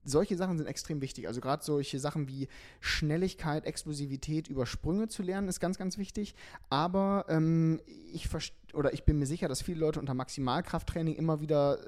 solche Sachen sind extrem wichtig. Also gerade solche Sachen wie Schnelligkeit, Explosivität über Sprünge zu lernen, ist ganz, ganz wichtig. Aber ähm, ich oder ich bin mir sicher, dass viele Leute unter Maximalkrafttraining immer wieder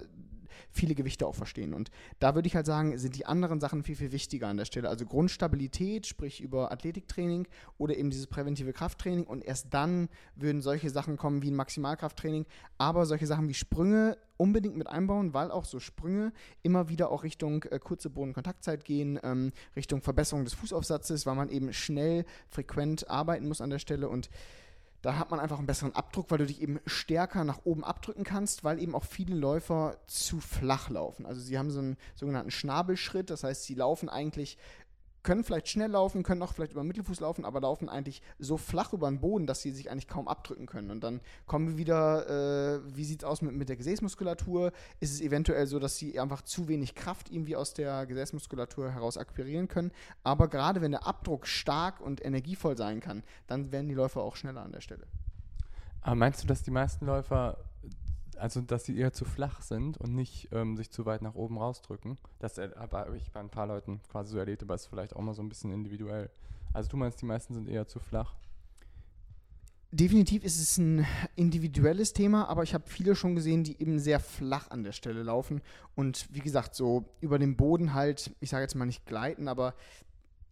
viele Gewichte auch verstehen. Und da würde ich halt sagen, sind die anderen Sachen viel, viel wichtiger an der Stelle. Also Grundstabilität, sprich über Athletiktraining oder eben dieses präventive Krafttraining. Und erst dann würden solche Sachen kommen wie ein Maximalkrafttraining. Aber solche Sachen wie Sprünge unbedingt mit einbauen, weil auch so Sprünge immer wieder auch Richtung äh, kurze Bodenkontaktzeit gehen, ähm, Richtung Verbesserung des Fußaufsatzes, weil man eben schnell, frequent arbeiten muss an der Stelle und da hat man einfach einen besseren Abdruck, weil du dich eben stärker nach oben abdrücken kannst, weil eben auch viele Läufer zu flach laufen. Also sie haben so einen sogenannten Schnabelschritt, das heißt, sie laufen eigentlich können vielleicht schnell laufen, können auch vielleicht über den Mittelfuß laufen, aber laufen eigentlich so flach über den Boden, dass sie sich eigentlich kaum abdrücken können. Und dann kommen wir wieder, äh, wie sieht es aus mit, mit der Gesäßmuskulatur? Ist es eventuell so, dass sie einfach zu wenig Kraft irgendwie aus der Gesäßmuskulatur heraus akquirieren können? Aber gerade wenn der Abdruck stark und energievoll sein kann, dann werden die Läufer auch schneller an der Stelle. Aber meinst du, dass die meisten Läufer also dass sie eher zu flach sind und nicht ähm, sich zu weit nach oben rausdrücken. Das habe ich bei ein paar Leuten quasi so erlebt, aber es ist vielleicht auch mal so ein bisschen individuell. Also du meinst, die meisten sind eher zu flach? Definitiv ist es ein individuelles Thema, aber ich habe viele schon gesehen, die eben sehr flach an der Stelle laufen und wie gesagt, so über den Boden halt, ich sage jetzt mal nicht gleiten, aber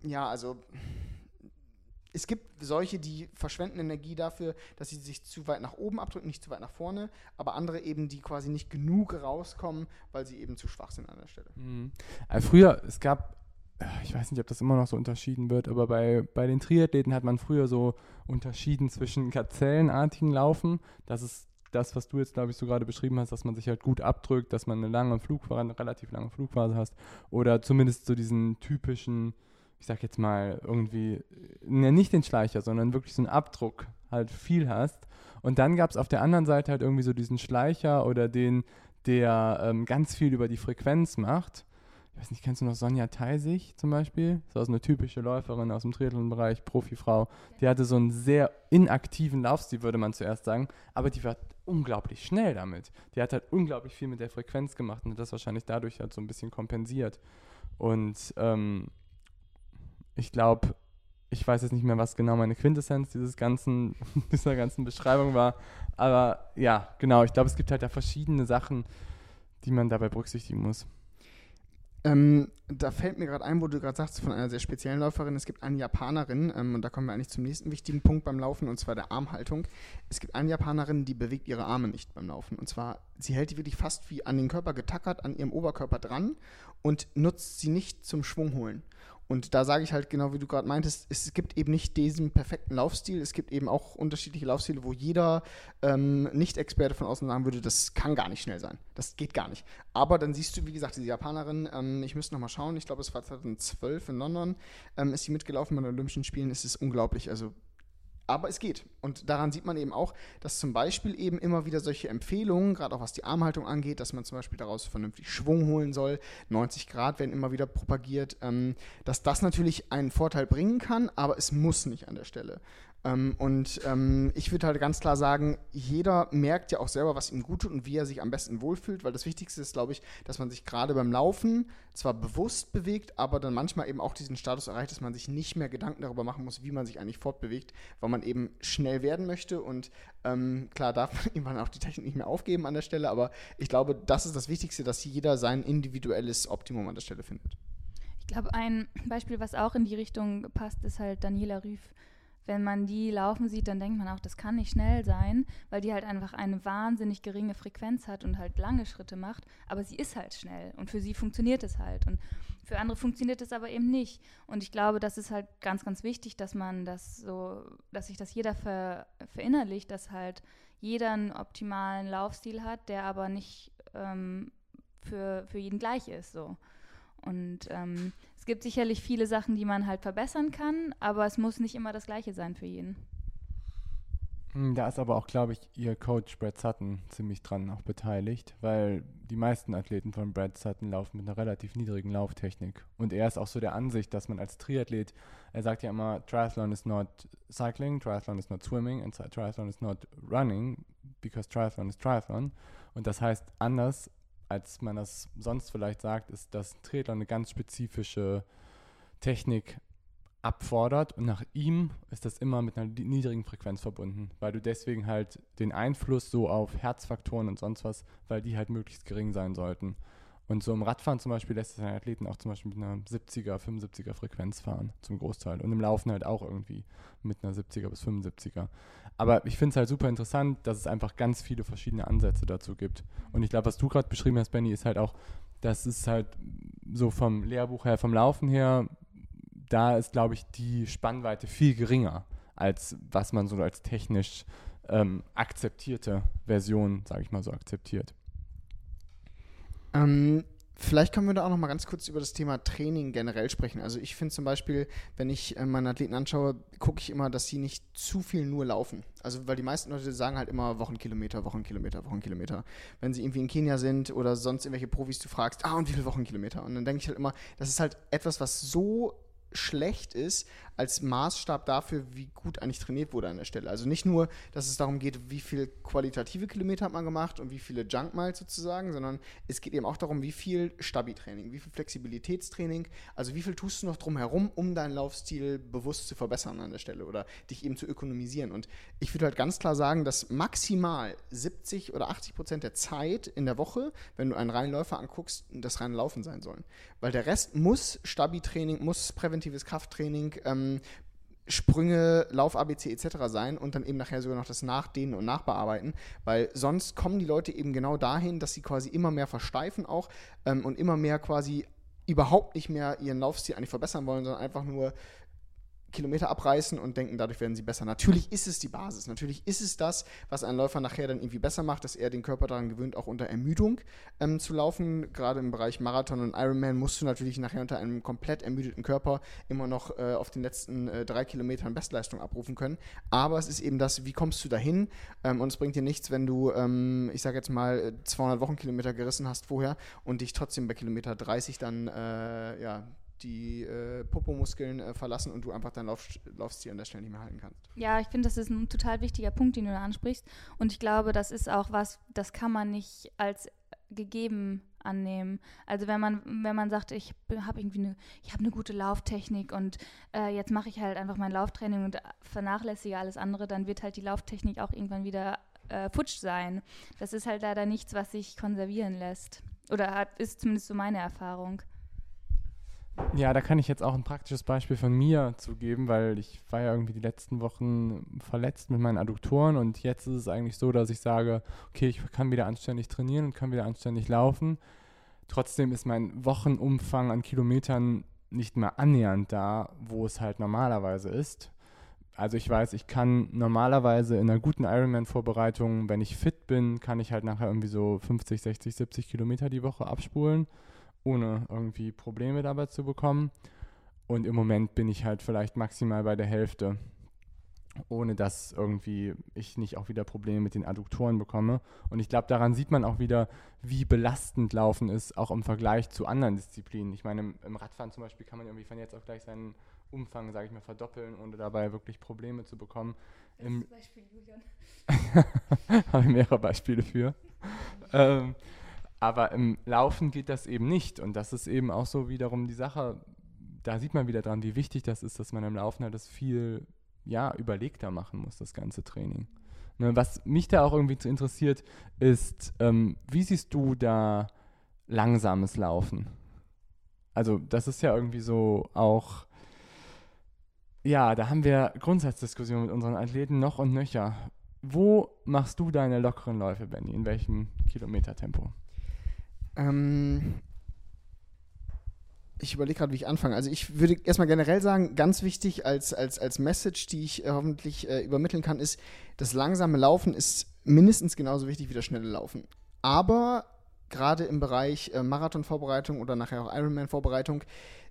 ja, also es gibt solche, die verschwenden Energie dafür, dass sie sich zu weit nach oben abdrücken, nicht zu weit nach vorne, aber andere eben, die quasi nicht genug rauskommen, weil sie eben zu schwach sind an der Stelle. Mhm. Also früher, es gab, äh, ich weiß nicht, ob das immer noch so unterschieden wird, aber bei, bei den Triathleten hat man früher so unterschieden zwischen gazellenartigen Laufen, das ist das, was du jetzt, glaube ich, so gerade beschrieben hast, dass man sich halt gut abdrückt, dass man eine lange Flugphase, eine relativ lange Flugphase hast oder zumindest so diesen typischen ich sag jetzt mal, irgendwie, ne, nicht den Schleicher, sondern wirklich so einen Abdruck halt viel hast. Und dann gab es auf der anderen Seite halt irgendwie so diesen Schleicher oder den, der ähm, ganz viel über die Frequenz macht. Ich weiß nicht, kennst du noch Sonja Theisig zum Beispiel? Das ist so eine typische Läuferin aus dem Triathlon-Bereich, Profifrau. Die hatte so einen sehr inaktiven Laufstil, würde man zuerst sagen, aber die war unglaublich schnell damit. Die hat halt unglaublich viel mit der Frequenz gemacht und das wahrscheinlich dadurch halt so ein bisschen kompensiert. Und ähm, ich glaube, ich weiß jetzt nicht mehr, was genau meine Quintessenz dieses ganzen, dieser ganzen Beschreibung war. Aber ja, genau, ich glaube, es gibt halt da verschiedene Sachen, die man dabei berücksichtigen muss. Ähm, da fällt mir gerade ein, wo du gerade sagst, von einer sehr speziellen Läuferin, es gibt eine Japanerin, ähm, und da kommen wir eigentlich zum nächsten wichtigen Punkt beim Laufen, und zwar der Armhaltung. Es gibt eine Japanerin, die bewegt ihre Arme nicht beim Laufen. Und zwar, sie hält die wirklich fast wie an den Körper getackert, an ihrem Oberkörper dran und nutzt sie nicht zum Schwung holen. Und da sage ich halt genau, wie du gerade meintest, es gibt eben nicht diesen perfekten Laufstil. Es gibt eben auch unterschiedliche Laufstile, wo jeder ähm, Nicht-Experte von außen sagen würde, das kann gar nicht schnell sein. Das geht gar nicht. Aber dann siehst du, wie gesagt, diese Japanerin, ähm, ich müsste nochmal schauen, ich glaube, es war 2012 in London, ähm, ist sie mitgelaufen bei den Olympischen Spielen. Es ist unglaublich. Also aber es geht. Und daran sieht man eben auch, dass zum Beispiel eben immer wieder solche Empfehlungen, gerade auch was die Armhaltung angeht, dass man zum Beispiel daraus vernünftig Schwung holen soll, 90 Grad werden immer wieder propagiert, ähm, dass das natürlich einen Vorteil bringen kann, aber es muss nicht an der Stelle. Ähm, und ähm, ich würde halt ganz klar sagen, jeder merkt ja auch selber, was ihm gut tut und wie er sich am besten wohlfühlt, weil das Wichtigste ist, glaube ich, dass man sich gerade beim Laufen zwar bewusst bewegt, aber dann manchmal eben auch diesen Status erreicht, dass man sich nicht mehr Gedanken darüber machen muss, wie man sich eigentlich fortbewegt, weil man eben schnell werden möchte und ähm, klar darf man irgendwann auch die Technik nicht mehr aufgeben an der Stelle, aber ich glaube, das ist das Wichtigste, dass jeder sein individuelles Optimum an der Stelle findet. Ich glaube, ein Beispiel, was auch in die Richtung passt, ist halt Daniela Rüff wenn man die laufen sieht, dann denkt man auch, das kann nicht schnell sein, weil die halt einfach eine wahnsinnig geringe Frequenz hat und halt lange Schritte macht. Aber sie ist halt schnell und für sie funktioniert es halt. Und für andere funktioniert es aber eben nicht. Und ich glaube, das ist halt ganz, ganz wichtig, dass man das so, dass sich das jeder ver, verinnerlicht, dass halt jeder einen optimalen Laufstil hat, der aber nicht ähm, für, für jeden gleich ist. So. Und ähm, es gibt sicherlich viele Sachen, die man halt verbessern kann, aber es muss nicht immer das Gleiche sein für jeden. Hm, da ist aber auch, glaube ich, ihr Coach Brad Sutton ziemlich dran auch beteiligt, weil die meisten Athleten von Brad Sutton laufen mit einer relativ niedrigen Lauftechnik. Und er ist auch so der Ansicht, dass man als Triathlet, er sagt ja immer, Triathlon is not cycling, Triathlon is not swimming, and Triathlon is not running, because Triathlon is Triathlon. Und das heißt anders als man das sonst vielleicht sagt, ist, dass ein Triathlon eine ganz spezifische Technik abfordert und nach ihm ist das immer mit einer niedrigen Frequenz verbunden, weil du deswegen halt den Einfluss so auf Herzfaktoren und sonst was, weil die halt möglichst gering sein sollten. Und so im Radfahren zum Beispiel lässt es einen Athleten auch zum Beispiel mit einer 70er, 75er Frequenz fahren, zum Großteil. Und im Laufen halt auch irgendwie mit einer 70er bis 75er. Aber ich finde es halt super interessant, dass es einfach ganz viele verschiedene Ansätze dazu gibt. Und ich glaube, was du gerade beschrieben hast, Benny, ist halt auch, dass es halt so vom Lehrbuch her, vom Laufen her, da ist, glaube ich, die Spannweite viel geringer, als was man so als technisch ähm, akzeptierte Version, sage ich mal so, akzeptiert. Ähm, vielleicht können wir da auch noch mal ganz kurz über das Thema Training generell sprechen. Also ich finde zum Beispiel, wenn ich äh, meine Athleten anschaue, gucke ich immer, dass sie nicht zu viel nur laufen. Also weil die meisten Leute sagen halt immer Wochenkilometer, Wochenkilometer, Wochenkilometer. Wenn sie irgendwie in Kenia sind oder sonst irgendwelche Profis, du fragst, ah und wie viele Wochenkilometer? Und dann denke ich halt immer, das ist halt etwas, was so schlecht ist als Maßstab dafür, wie gut eigentlich trainiert wurde an der Stelle. Also nicht nur, dass es darum geht, wie viel qualitative Kilometer hat man gemacht und wie viele Junk Miles sozusagen, sondern es geht eben auch darum, wie viel Stabi-Training, wie viel Flexibilitätstraining, also wie viel tust du noch drumherum, um deinen Laufstil bewusst zu verbessern an der Stelle oder dich eben zu ökonomisieren. Und ich würde halt ganz klar sagen, dass maximal 70 oder 80 Prozent der Zeit in der Woche, wenn du einen reinen Läufer anguckst, das reine Laufen sein sollen. Weil der Rest muss Stabi-Training, muss präventives Krafttraining, ähm, ähm, Sprünge, Lauf-ABC etc. sein und dann eben nachher sogar noch das Nachdehnen und Nachbearbeiten, weil sonst kommen die Leute eben genau dahin, dass sie quasi immer mehr versteifen auch ähm, und immer mehr quasi überhaupt nicht mehr ihren Laufstil eigentlich verbessern wollen, sondern einfach nur Kilometer abreißen und denken, dadurch werden sie besser. Natürlich ist es die Basis. Natürlich ist es das, was einen Läufer nachher dann irgendwie besser macht, dass er den Körper daran gewöhnt, auch unter Ermüdung ähm, zu laufen. Gerade im Bereich Marathon und Ironman musst du natürlich nachher unter einem komplett ermüdeten Körper immer noch äh, auf den letzten äh, drei Kilometern Bestleistung abrufen können. Aber es ist eben das, wie kommst du dahin? Ähm, und es bringt dir nichts, wenn du, ähm, ich sage jetzt mal, 200 Wochenkilometer gerissen hast vorher und dich trotzdem bei Kilometer 30 dann, äh, ja, die äh, Popomuskeln äh, verlassen und du einfach dein Lauf, Laufstil an der Stelle nicht mehr halten kannst. Ja, ich finde, das ist ein total wichtiger Punkt, den du da ansprichst. Und ich glaube, das ist auch was, das kann man nicht als gegeben annehmen. Also wenn man, wenn man sagt, ich habe irgendwie eine, ich habe eine gute Lauftechnik und äh, jetzt mache ich halt einfach mein Lauftraining und vernachlässige alles andere, dann wird halt die Lauftechnik auch irgendwann wieder äh, futsch sein. Das ist halt leider nichts, was sich konservieren lässt. Oder hat, ist zumindest so meine Erfahrung. Ja, da kann ich jetzt auch ein praktisches Beispiel von mir zugeben, weil ich war ja irgendwie die letzten Wochen verletzt mit meinen Adduktoren und jetzt ist es eigentlich so, dass ich sage, okay, ich kann wieder anständig trainieren und kann wieder anständig laufen. Trotzdem ist mein Wochenumfang an Kilometern nicht mehr annähernd da, wo es halt normalerweise ist. Also ich weiß, ich kann normalerweise in einer guten Ironman-Vorbereitung, wenn ich fit bin, kann ich halt nachher irgendwie so 50, 60, 70 Kilometer die Woche abspulen ohne irgendwie Probleme dabei zu bekommen. Und im Moment bin ich halt vielleicht maximal bei der Hälfte, ohne dass irgendwie ich nicht auch wieder Probleme mit den Adduktoren bekomme. Und ich glaube, daran sieht man auch wieder, wie belastend Laufen ist, auch im Vergleich zu anderen Disziplinen. Ich meine, im, im Radfahren zum Beispiel kann man irgendwie von jetzt auf gleich seinen Umfang, sage ich mal, verdoppeln, ohne dabei wirklich Probleme zu bekommen. Im Beispiel, Julian. Habe ich mehrere Beispiele für. ähm, aber im Laufen geht das eben nicht. Und das ist eben auch so wiederum die Sache, da sieht man wieder dran, wie wichtig das ist, dass man im Laufen halt das viel ja, überlegter machen muss, das ganze Training. Ne, was mich da auch irgendwie interessiert, ist, ähm, wie siehst du da langsames Laufen? Also, das ist ja irgendwie so auch, ja, da haben wir Grundsatzdiskussionen mit unseren Athleten noch und nöcher. Wo machst du deine lockeren Läufe, Benny? In welchem Kilometertempo? Ähm, ich überlege gerade, wie ich anfange. Also ich würde erstmal generell sagen, ganz wichtig als, als, als Message, die ich äh, hoffentlich äh, übermitteln kann, ist, das langsame Laufen ist mindestens genauso wichtig wie das schnelle Laufen. Aber gerade im Bereich äh, Marathonvorbereitung oder nachher auch Ironman-Vorbereitung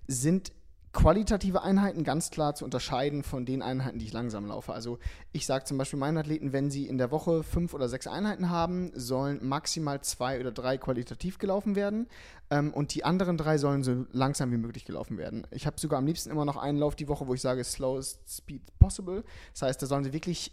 sind qualitative Einheiten ganz klar zu unterscheiden von den Einheiten, die ich langsam laufe. Also ich sage zum Beispiel meinen Athleten, wenn sie in der Woche fünf oder sechs Einheiten haben, sollen maximal zwei oder drei qualitativ gelaufen werden ähm, und die anderen drei sollen so langsam wie möglich gelaufen werden. Ich habe sogar am liebsten immer noch einen Lauf die Woche, wo ich sage slowest speed possible. Das heißt, da sollen sie wirklich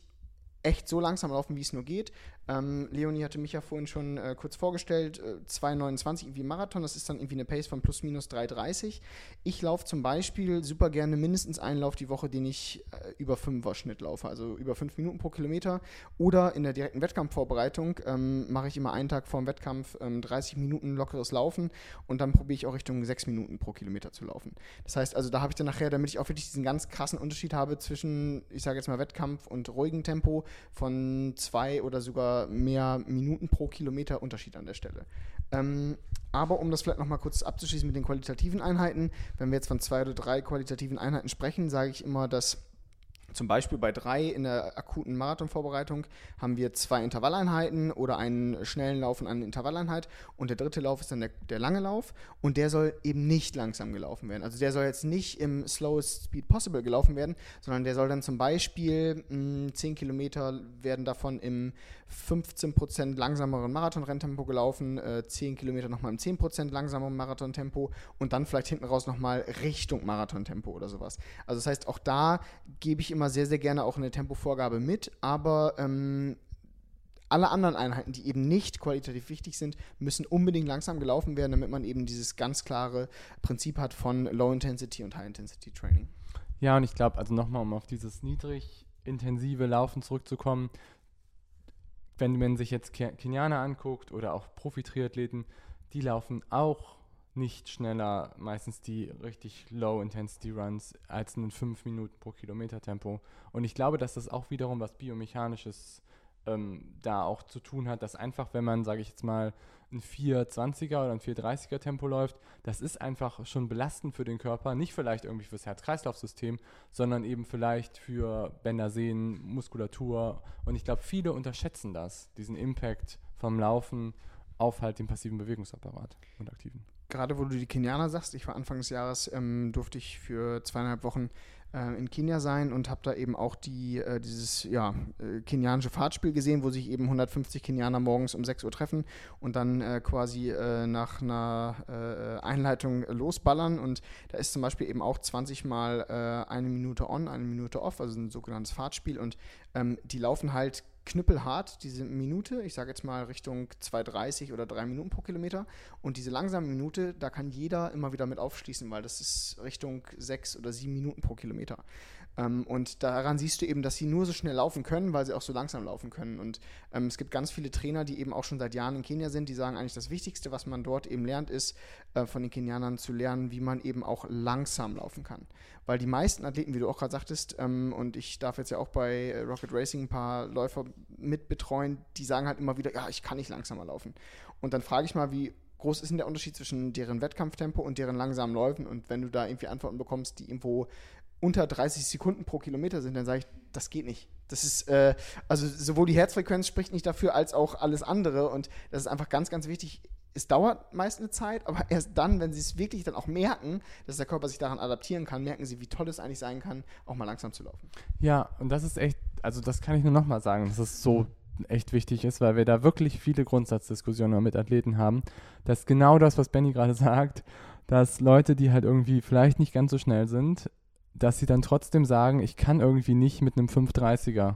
echt so langsam laufen, wie es nur geht. Ähm, Leonie hatte mich ja vorhin schon äh, kurz vorgestellt, äh, 2,29 irgendwie Marathon, das ist dann irgendwie eine Pace von plus minus 3,30. Ich laufe zum Beispiel super gerne mindestens einen Lauf die Woche, den ich äh, über 5er Schnitt laufe, also über 5 Minuten pro Kilometer. Oder in der direkten Wettkampfvorbereitung ähm, mache ich immer einen Tag vor dem Wettkampf ähm, 30 Minuten lockeres Laufen und dann probiere ich auch Richtung 6 Minuten pro Kilometer zu laufen. Das heißt also, da habe ich dann nachher, damit ich auch wirklich diesen ganz krassen Unterschied habe zwischen, ich sage jetzt mal Wettkampf und ruhigem Tempo, von zwei oder sogar mehr Minuten pro Kilometer Unterschied an der Stelle. Ähm, aber um das vielleicht nochmal kurz abzuschließen mit den qualitativen Einheiten, wenn wir jetzt von zwei oder drei qualitativen Einheiten sprechen, sage ich immer, dass zum Beispiel bei drei in der akuten Marathonvorbereitung haben wir zwei Intervalleinheiten oder einen schnellen Lauf und eine Intervalleinheit. Und der dritte Lauf ist dann der, der, lange Lauf. Und der soll eben nicht langsam gelaufen werden. Also der soll jetzt nicht im slowest speed possible gelaufen werden, sondern der soll dann zum Beispiel mh, 10 Kilometer werden davon im 15% langsameren Marathonrenntempo gelaufen, äh, 10 Kilometer nochmal im 10% langsameren Marathontempo und dann vielleicht hinten raus nochmal Richtung Marathontempo oder sowas. Also das heißt, auch da gebe ich immer sehr, sehr gerne auch eine Tempovorgabe mit, aber ähm, alle anderen Einheiten, die eben nicht qualitativ wichtig sind, müssen unbedingt langsam gelaufen werden, damit man eben dieses ganz klare Prinzip hat von Low Intensity und High Intensity Training. Ja, und ich glaube, also nochmal, um auf dieses niedrig intensive Laufen zurückzukommen, wenn man sich jetzt Kenianer anguckt oder auch Profi-Triathleten, die laufen auch nicht schneller, meistens die richtig Low-Intensity-Runs, als ein 5 Minuten pro Kilometer Tempo. Und ich glaube, dass das auch wiederum was Biomechanisches ähm, da auch zu tun hat, dass einfach, wenn man, sage ich jetzt mal, ein 420er oder ein 430er Tempo läuft, das ist einfach schon belastend für den Körper, nicht vielleicht irgendwie fürs Herz-Kreislauf-System, sondern eben vielleicht für Bänder, Sehnen, Muskulatur. Und ich glaube, viele unterschätzen das, diesen Impact vom Laufen auf halt den passiven Bewegungsapparat und aktiven. Gerade wo du die Kenianer sagst, ich war Anfang des Jahres, ähm, durfte ich für zweieinhalb Wochen äh, in Kenia sein und habe da eben auch die, äh, dieses ja, äh, kenianische Fahrtspiel gesehen, wo sich eben 150 Kenianer morgens um 6 Uhr treffen und dann äh, quasi äh, nach einer äh, Einleitung losballern. Und da ist zum Beispiel eben auch 20 mal eine Minute on, eine Minute off, also ein sogenanntes Fahrtspiel. Und ähm, die laufen halt knüppelhart, diese Minute, ich sage jetzt mal Richtung 2,30 oder 3 Minuten pro Kilometer. Und diese langsame Minute, da kann jeder immer wieder mit aufschließen, weil das ist Richtung 6 oder 7 Minuten pro Kilometer. Ähm, und daran siehst du eben, dass sie nur so schnell laufen können, weil sie auch so langsam laufen können. Und ähm, es gibt ganz viele Trainer, die eben auch schon seit Jahren in Kenia sind, die sagen eigentlich, das Wichtigste, was man dort eben lernt, ist äh, von den Kenianern zu lernen, wie man eben auch langsam laufen kann. Weil die meisten Athleten, wie du auch gerade sagtest, ähm, und ich darf jetzt ja auch bei Rocket Racing ein paar Läufer mitbetreuen, die sagen halt immer wieder, ja, ich kann nicht langsamer laufen. Und dann frage ich mal, wie groß ist denn der Unterschied zwischen deren Wettkampftempo und deren langsamen Läufen? Und wenn du da irgendwie Antworten bekommst, die irgendwo unter 30 Sekunden pro Kilometer sind, dann sage ich, das geht nicht. Das ist, äh, also sowohl die Herzfrequenz spricht nicht dafür, als auch alles andere. Und das ist einfach ganz, ganz wichtig. Es dauert meist eine Zeit, aber erst dann, wenn sie es wirklich dann auch merken, dass der Körper sich daran adaptieren kann, merken sie, wie toll es eigentlich sein kann, auch mal langsam zu laufen. Ja, und das ist echt, also das kann ich nur nochmal sagen, dass es so echt wichtig ist, weil wir da wirklich viele Grundsatzdiskussionen mit Athleten haben, dass genau das, was Benny gerade sagt, dass Leute, die halt irgendwie vielleicht nicht ganz so schnell sind, dass sie dann trotzdem sagen, ich kann irgendwie nicht mit einem 530er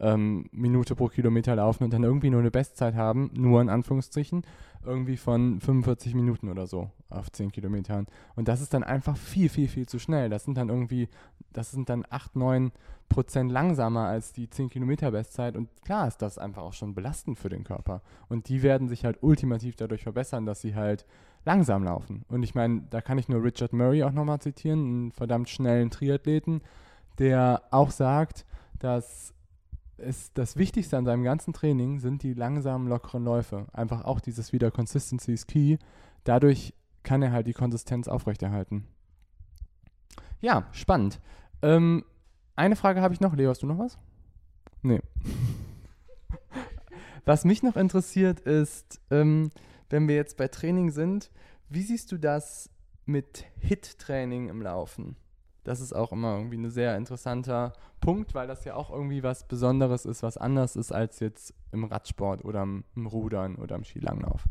ähm, Minute pro Kilometer laufen und dann irgendwie nur eine Bestzeit haben, nur in Anführungsstrichen, irgendwie von 45 Minuten oder so auf 10 Kilometern. Und das ist dann einfach viel, viel, viel zu schnell. Das sind dann irgendwie, das sind dann 8, 9 Prozent langsamer als die 10 Kilometer Bestzeit. Und klar ist das einfach auch schon belastend für den Körper. Und die werden sich halt ultimativ dadurch verbessern, dass sie halt langsam laufen. Und ich meine, da kann ich nur Richard Murray auch nochmal zitieren, einen verdammt schnellen Triathleten, der auch sagt, dass es das Wichtigste an seinem ganzen Training sind die langsamen, lockeren Läufe. Einfach auch dieses wieder Consistency is key. Dadurch kann er halt die Konsistenz aufrechterhalten. Ja, spannend. Ähm, eine Frage habe ich noch. Leo, hast du noch was? Nee. was mich noch interessiert ist, ähm, wenn wir jetzt bei Training sind, wie siehst du das mit Hit-Training im Laufen? Das ist auch immer irgendwie ein sehr interessanter Punkt, weil das ja auch irgendwie was Besonderes ist, was anders ist als jetzt im Radsport oder im, Rudern oder im Skilanglauf.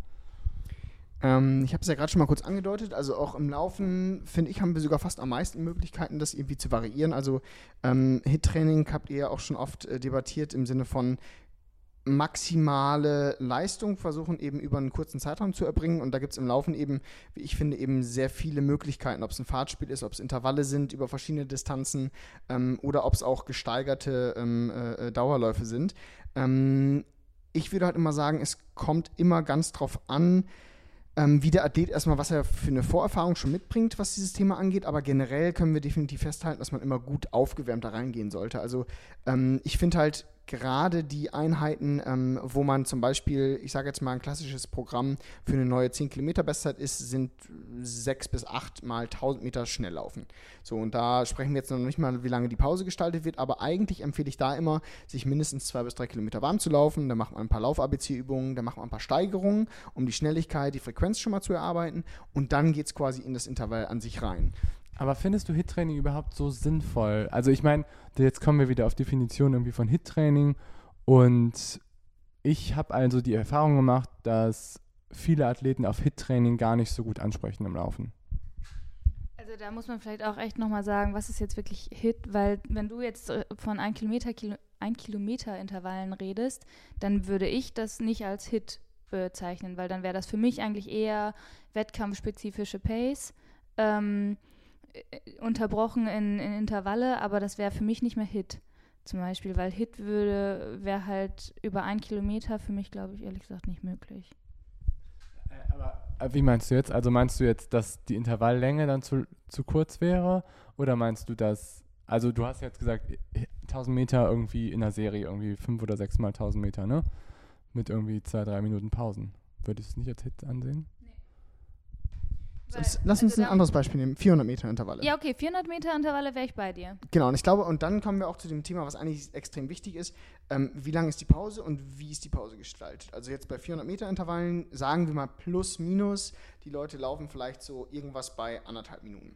Ähm, ich habe es ja gerade schon mal kurz angedeutet. Also auch im Laufen, finde ich, haben wir sogar fast am meisten Möglichkeiten, das irgendwie zu variieren. Also ähm, Hit-Training habt ihr ja auch schon oft äh, debattiert im Sinne von maximale Leistung versuchen eben über einen kurzen Zeitraum zu erbringen. Und da gibt es im Laufen eben, wie ich finde, eben sehr viele Möglichkeiten, ob es ein Fahrtspiel ist, ob es Intervalle sind über verschiedene Distanzen ähm, oder ob es auch gesteigerte ähm, äh, Dauerläufe sind. Ähm, ich würde halt immer sagen, es kommt immer ganz drauf an, ähm, wie der Athlet erstmal, was er für eine Vorerfahrung schon mitbringt, was dieses Thema angeht. Aber generell können wir definitiv festhalten, dass man immer gut aufgewärmt da reingehen sollte. Also ähm, ich finde halt, gerade die Einheiten, ähm, wo man zum Beispiel, ich sage jetzt mal ein klassisches Programm für eine neue 10 Kilometer Bestzeit ist, sind sechs bis acht mal 1000 Meter schnell laufen. So, und da sprechen wir jetzt noch nicht mal, wie lange die Pause gestaltet wird, aber eigentlich empfehle ich da immer, sich mindestens zwei bis drei Kilometer warm zu laufen. Da macht man ein paar Lauf-ABC-Übungen, da macht man ein paar Steigerungen, um die Schnelligkeit, die Frequenz schon mal zu erarbeiten und dann geht es quasi in das Intervall an sich rein. Aber findest du Hit-Training überhaupt so sinnvoll? Also ich meine, jetzt kommen wir wieder auf Definition irgendwie von Hit-Training und ich habe also die Erfahrung gemacht, dass viele Athleten auf Hit-Training gar nicht so gut ansprechen im Laufen. Also da muss man vielleicht auch echt nochmal sagen, was ist jetzt wirklich Hit, weil wenn du jetzt äh, von 1 Kilometer, Kilo, Kilometer Intervallen redest, dann würde ich das nicht als Hit bezeichnen, weil dann wäre das für mich eigentlich eher wettkampfspezifische Pace. Ähm, äh, unterbrochen in, in Intervalle, aber das wäre für mich nicht mehr Hit zum Beispiel, weil Hit würde, wäre halt über ein Kilometer für mich, glaube ich, ehrlich gesagt nicht möglich. Äh, aber äh, wie meinst du jetzt? Also meinst du jetzt, dass die Intervalllänge dann zu, zu kurz wäre? Oder meinst du, dass, also du hast jetzt gesagt, 1000 Meter irgendwie in der Serie, irgendwie fünf oder sechs Mal 1000 Meter, ne? Mit irgendwie zwei, drei Minuten Pausen. Würdest du es nicht als Hit ansehen? Weil, Lass uns also ein anderes Beispiel nehmen. 400 Meter Intervalle. Ja, okay, 400 Meter Intervalle wäre ich bei dir. Genau, und ich glaube, und dann kommen wir auch zu dem Thema, was eigentlich extrem wichtig ist. Ähm, wie lang ist die Pause und wie ist die Pause gestaltet? Also jetzt bei 400 Meter Intervallen sagen wir mal plus, minus. Die Leute laufen vielleicht so irgendwas bei anderthalb Minuten.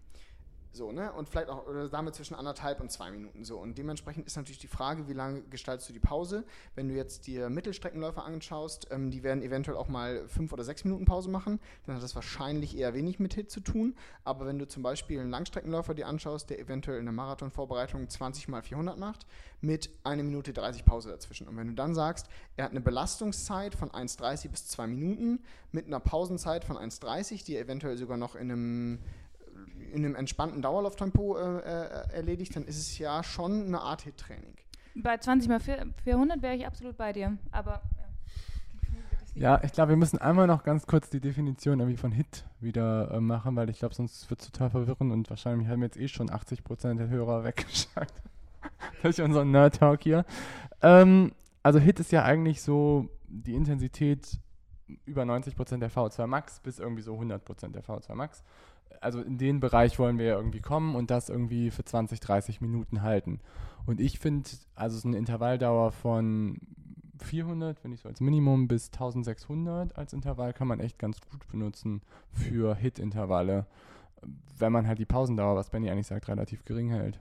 So, ne? Und vielleicht auch oder damit zwischen anderthalb und zwei Minuten. So. Und dementsprechend ist natürlich die Frage, wie lange gestaltest du die Pause? Wenn du jetzt dir Mittelstreckenläufer anschaust, ähm, die werden eventuell auch mal fünf oder sechs Minuten Pause machen, dann hat das wahrscheinlich eher wenig mit Hit zu tun. Aber wenn du zum Beispiel einen Langstreckenläufer dir anschaust, der eventuell in der Marathonvorbereitung 20 mal 400 macht, mit einer Minute 30 Pause dazwischen. Und wenn du dann sagst, er hat eine Belastungszeit von 1,30 bis 2 Minuten mit einer Pausenzeit von 1,30, die er eventuell sogar noch in einem in einem entspannten Dauerlauftempo äh, äh, erledigt, dann ist es ja schon eine Art Hit-Training. Bei 20 mal 400 wäre ich absolut bei dir, aber ja, ich glaube, wir müssen einmal noch ganz kurz die Definition irgendwie von Hit wieder äh, machen, weil ich glaube, sonst wird es total verwirren und wahrscheinlich haben jetzt eh schon 80% der Hörer weggeschaltet durch unseren Nerd-Talk hier. Ähm, also Hit ist ja eigentlich so die Intensität über 90% der VO2 Max bis irgendwie so 100% der VO2 Max also in den Bereich wollen wir ja irgendwie kommen und das irgendwie für 20, 30 Minuten halten. Und ich finde, also so eine Intervalldauer von 400, wenn ich so als Minimum, bis 1600 als Intervall kann man echt ganz gut benutzen für Hit-Intervalle, wenn man halt die Pausendauer, was Benny eigentlich sagt, relativ gering hält.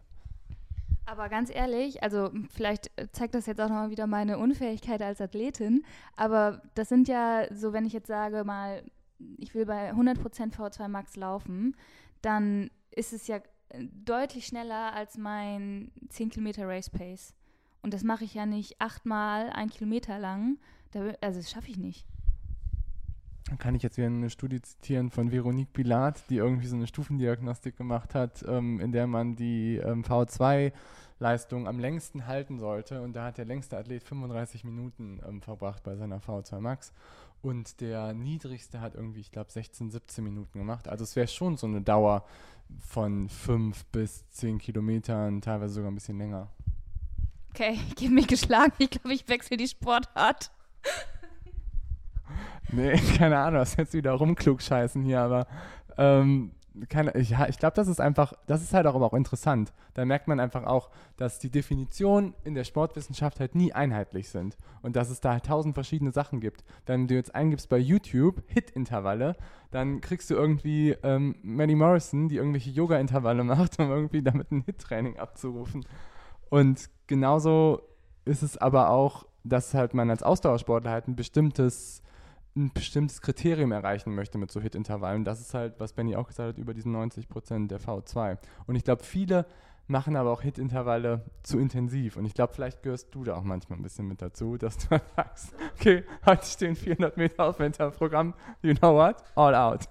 Aber ganz ehrlich, also vielleicht zeigt das jetzt auch nochmal wieder meine Unfähigkeit als Athletin, aber das sind ja so, wenn ich jetzt sage mal ich will bei 100% V2 Max laufen, dann ist es ja äh, deutlich schneller als mein 10 Kilometer Race Pace. Und das mache ich ja nicht achtmal ein Kilometer lang. also das schaffe ich nicht. Dann kann ich jetzt wieder eine Studie zitieren von Veronique Bilat, die irgendwie so eine Stufendiagnostik gemacht hat, ähm, in der man die ähm, V2-Leistung am längsten halten sollte. Und da hat der längste Athlet 35 Minuten ähm, verbracht bei seiner V2 Max. Und der niedrigste hat irgendwie, ich glaube, 16, 17 Minuten gemacht. Also es wäre schon so eine Dauer von 5 bis 10 Kilometern, teilweise sogar ein bisschen länger. Okay, ich gebe mich geschlagen. Ich glaube, ich wechsle die Sportart. nee, keine Ahnung, was jetzt wieder rumklug scheißen hier, aber ähm, keine, ich, ich glaube, das ist einfach, das ist halt auch aber auch interessant. Da merkt man einfach auch, dass die Definitionen in der Sportwissenschaft halt nie einheitlich sind und dass es da halt tausend verschiedene Sachen gibt. Wenn du jetzt eingibst bei YouTube Hit-Intervalle, dann kriegst du irgendwie ähm, Maddie Morrison, die irgendwelche Yoga-Intervalle macht, um irgendwie damit ein Hit-Training abzurufen. Und genauso ist es aber auch, dass halt man als Ausdauersportler halt ein bestimmtes ein bestimmtes Kriterium erreichen möchte mit so Hit-Intervallen. Das ist halt, was Benny auch gesagt hat, über diesen 90 Prozent der V2. Und ich glaube, viele machen aber auch Hit-Intervalle zu intensiv. Und ich glaube, vielleicht gehörst du da auch manchmal ein bisschen mit dazu, dass du sagst, okay, heute stehen 400 Meter auf Programm, you know what? All out.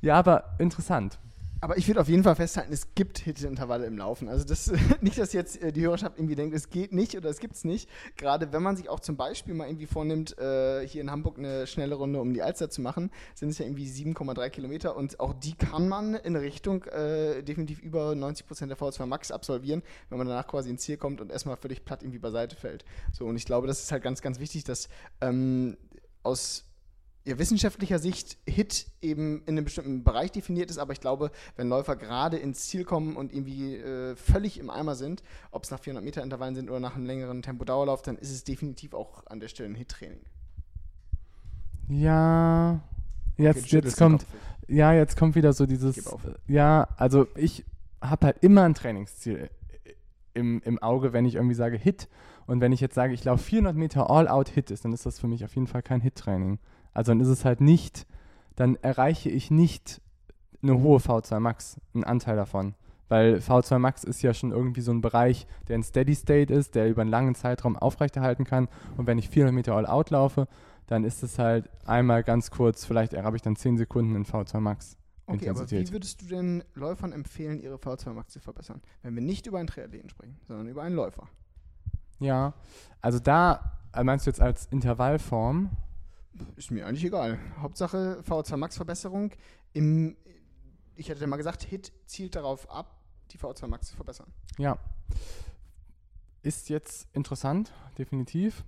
Ja, aber interessant. Aber ich würde auf jeden Fall festhalten, es gibt Hit-Intervalle im Laufen. Also das, nicht, dass jetzt äh, die Hörerschaft irgendwie denkt, es geht nicht oder es gibt es nicht. Gerade wenn man sich auch zum Beispiel mal irgendwie vornimmt, äh, hier in Hamburg eine schnelle Runde um die Alster zu machen, sind es ja irgendwie 7,3 Kilometer und auch die kann man in Richtung äh, definitiv über 90 Prozent der V2 Max absolvieren, wenn man danach quasi ins Ziel kommt und erstmal völlig platt irgendwie beiseite fällt. So, und ich glaube, das ist halt ganz, ganz wichtig, dass ähm, aus ja, wissenschaftlicher Sicht Hit eben in einem bestimmten Bereich definiert ist, aber ich glaube, wenn Läufer gerade ins Ziel kommen und irgendwie äh, völlig im Eimer sind, ob es nach 400 Meter Intervallen sind oder nach einem längeren Tempodauerlauf, dann ist es definitiv auch an der Stelle ein Hit-Training. Ja, jetzt, okay, jetzt kommt, ja, jetzt kommt wieder so dieses, ja, also ich habe halt immer ein Trainingsziel im, im Auge, wenn ich irgendwie sage Hit und wenn ich jetzt sage, ich laufe 400 Meter All-Out-Hit ist, dann ist das für mich auf jeden Fall kein Hit-Training. Also dann ist es halt nicht, dann erreiche ich nicht eine hohe V2 Max, einen Anteil davon. Weil V2 Max ist ja schon irgendwie so ein Bereich, der ein Steady State ist, der über einen langen Zeitraum aufrechterhalten kann. Und wenn ich 400 Meter All-Out laufe, dann ist es halt einmal ganz kurz, vielleicht habe ich dann 10 Sekunden in V2 Max. Okay, aber wie würdest du den Läufern empfehlen, ihre V2 Max zu verbessern? Wenn wir nicht über einen Triathleten sprechen, sondern über einen Läufer. Ja, also da, äh, meinst du jetzt als Intervallform? Ist mir eigentlich egal. Hauptsache VO2 Max Verbesserung. Im, ich hätte mal gesagt, Hit zielt darauf ab, die VO2 Max zu verbessern. Ja. Ist jetzt interessant, definitiv.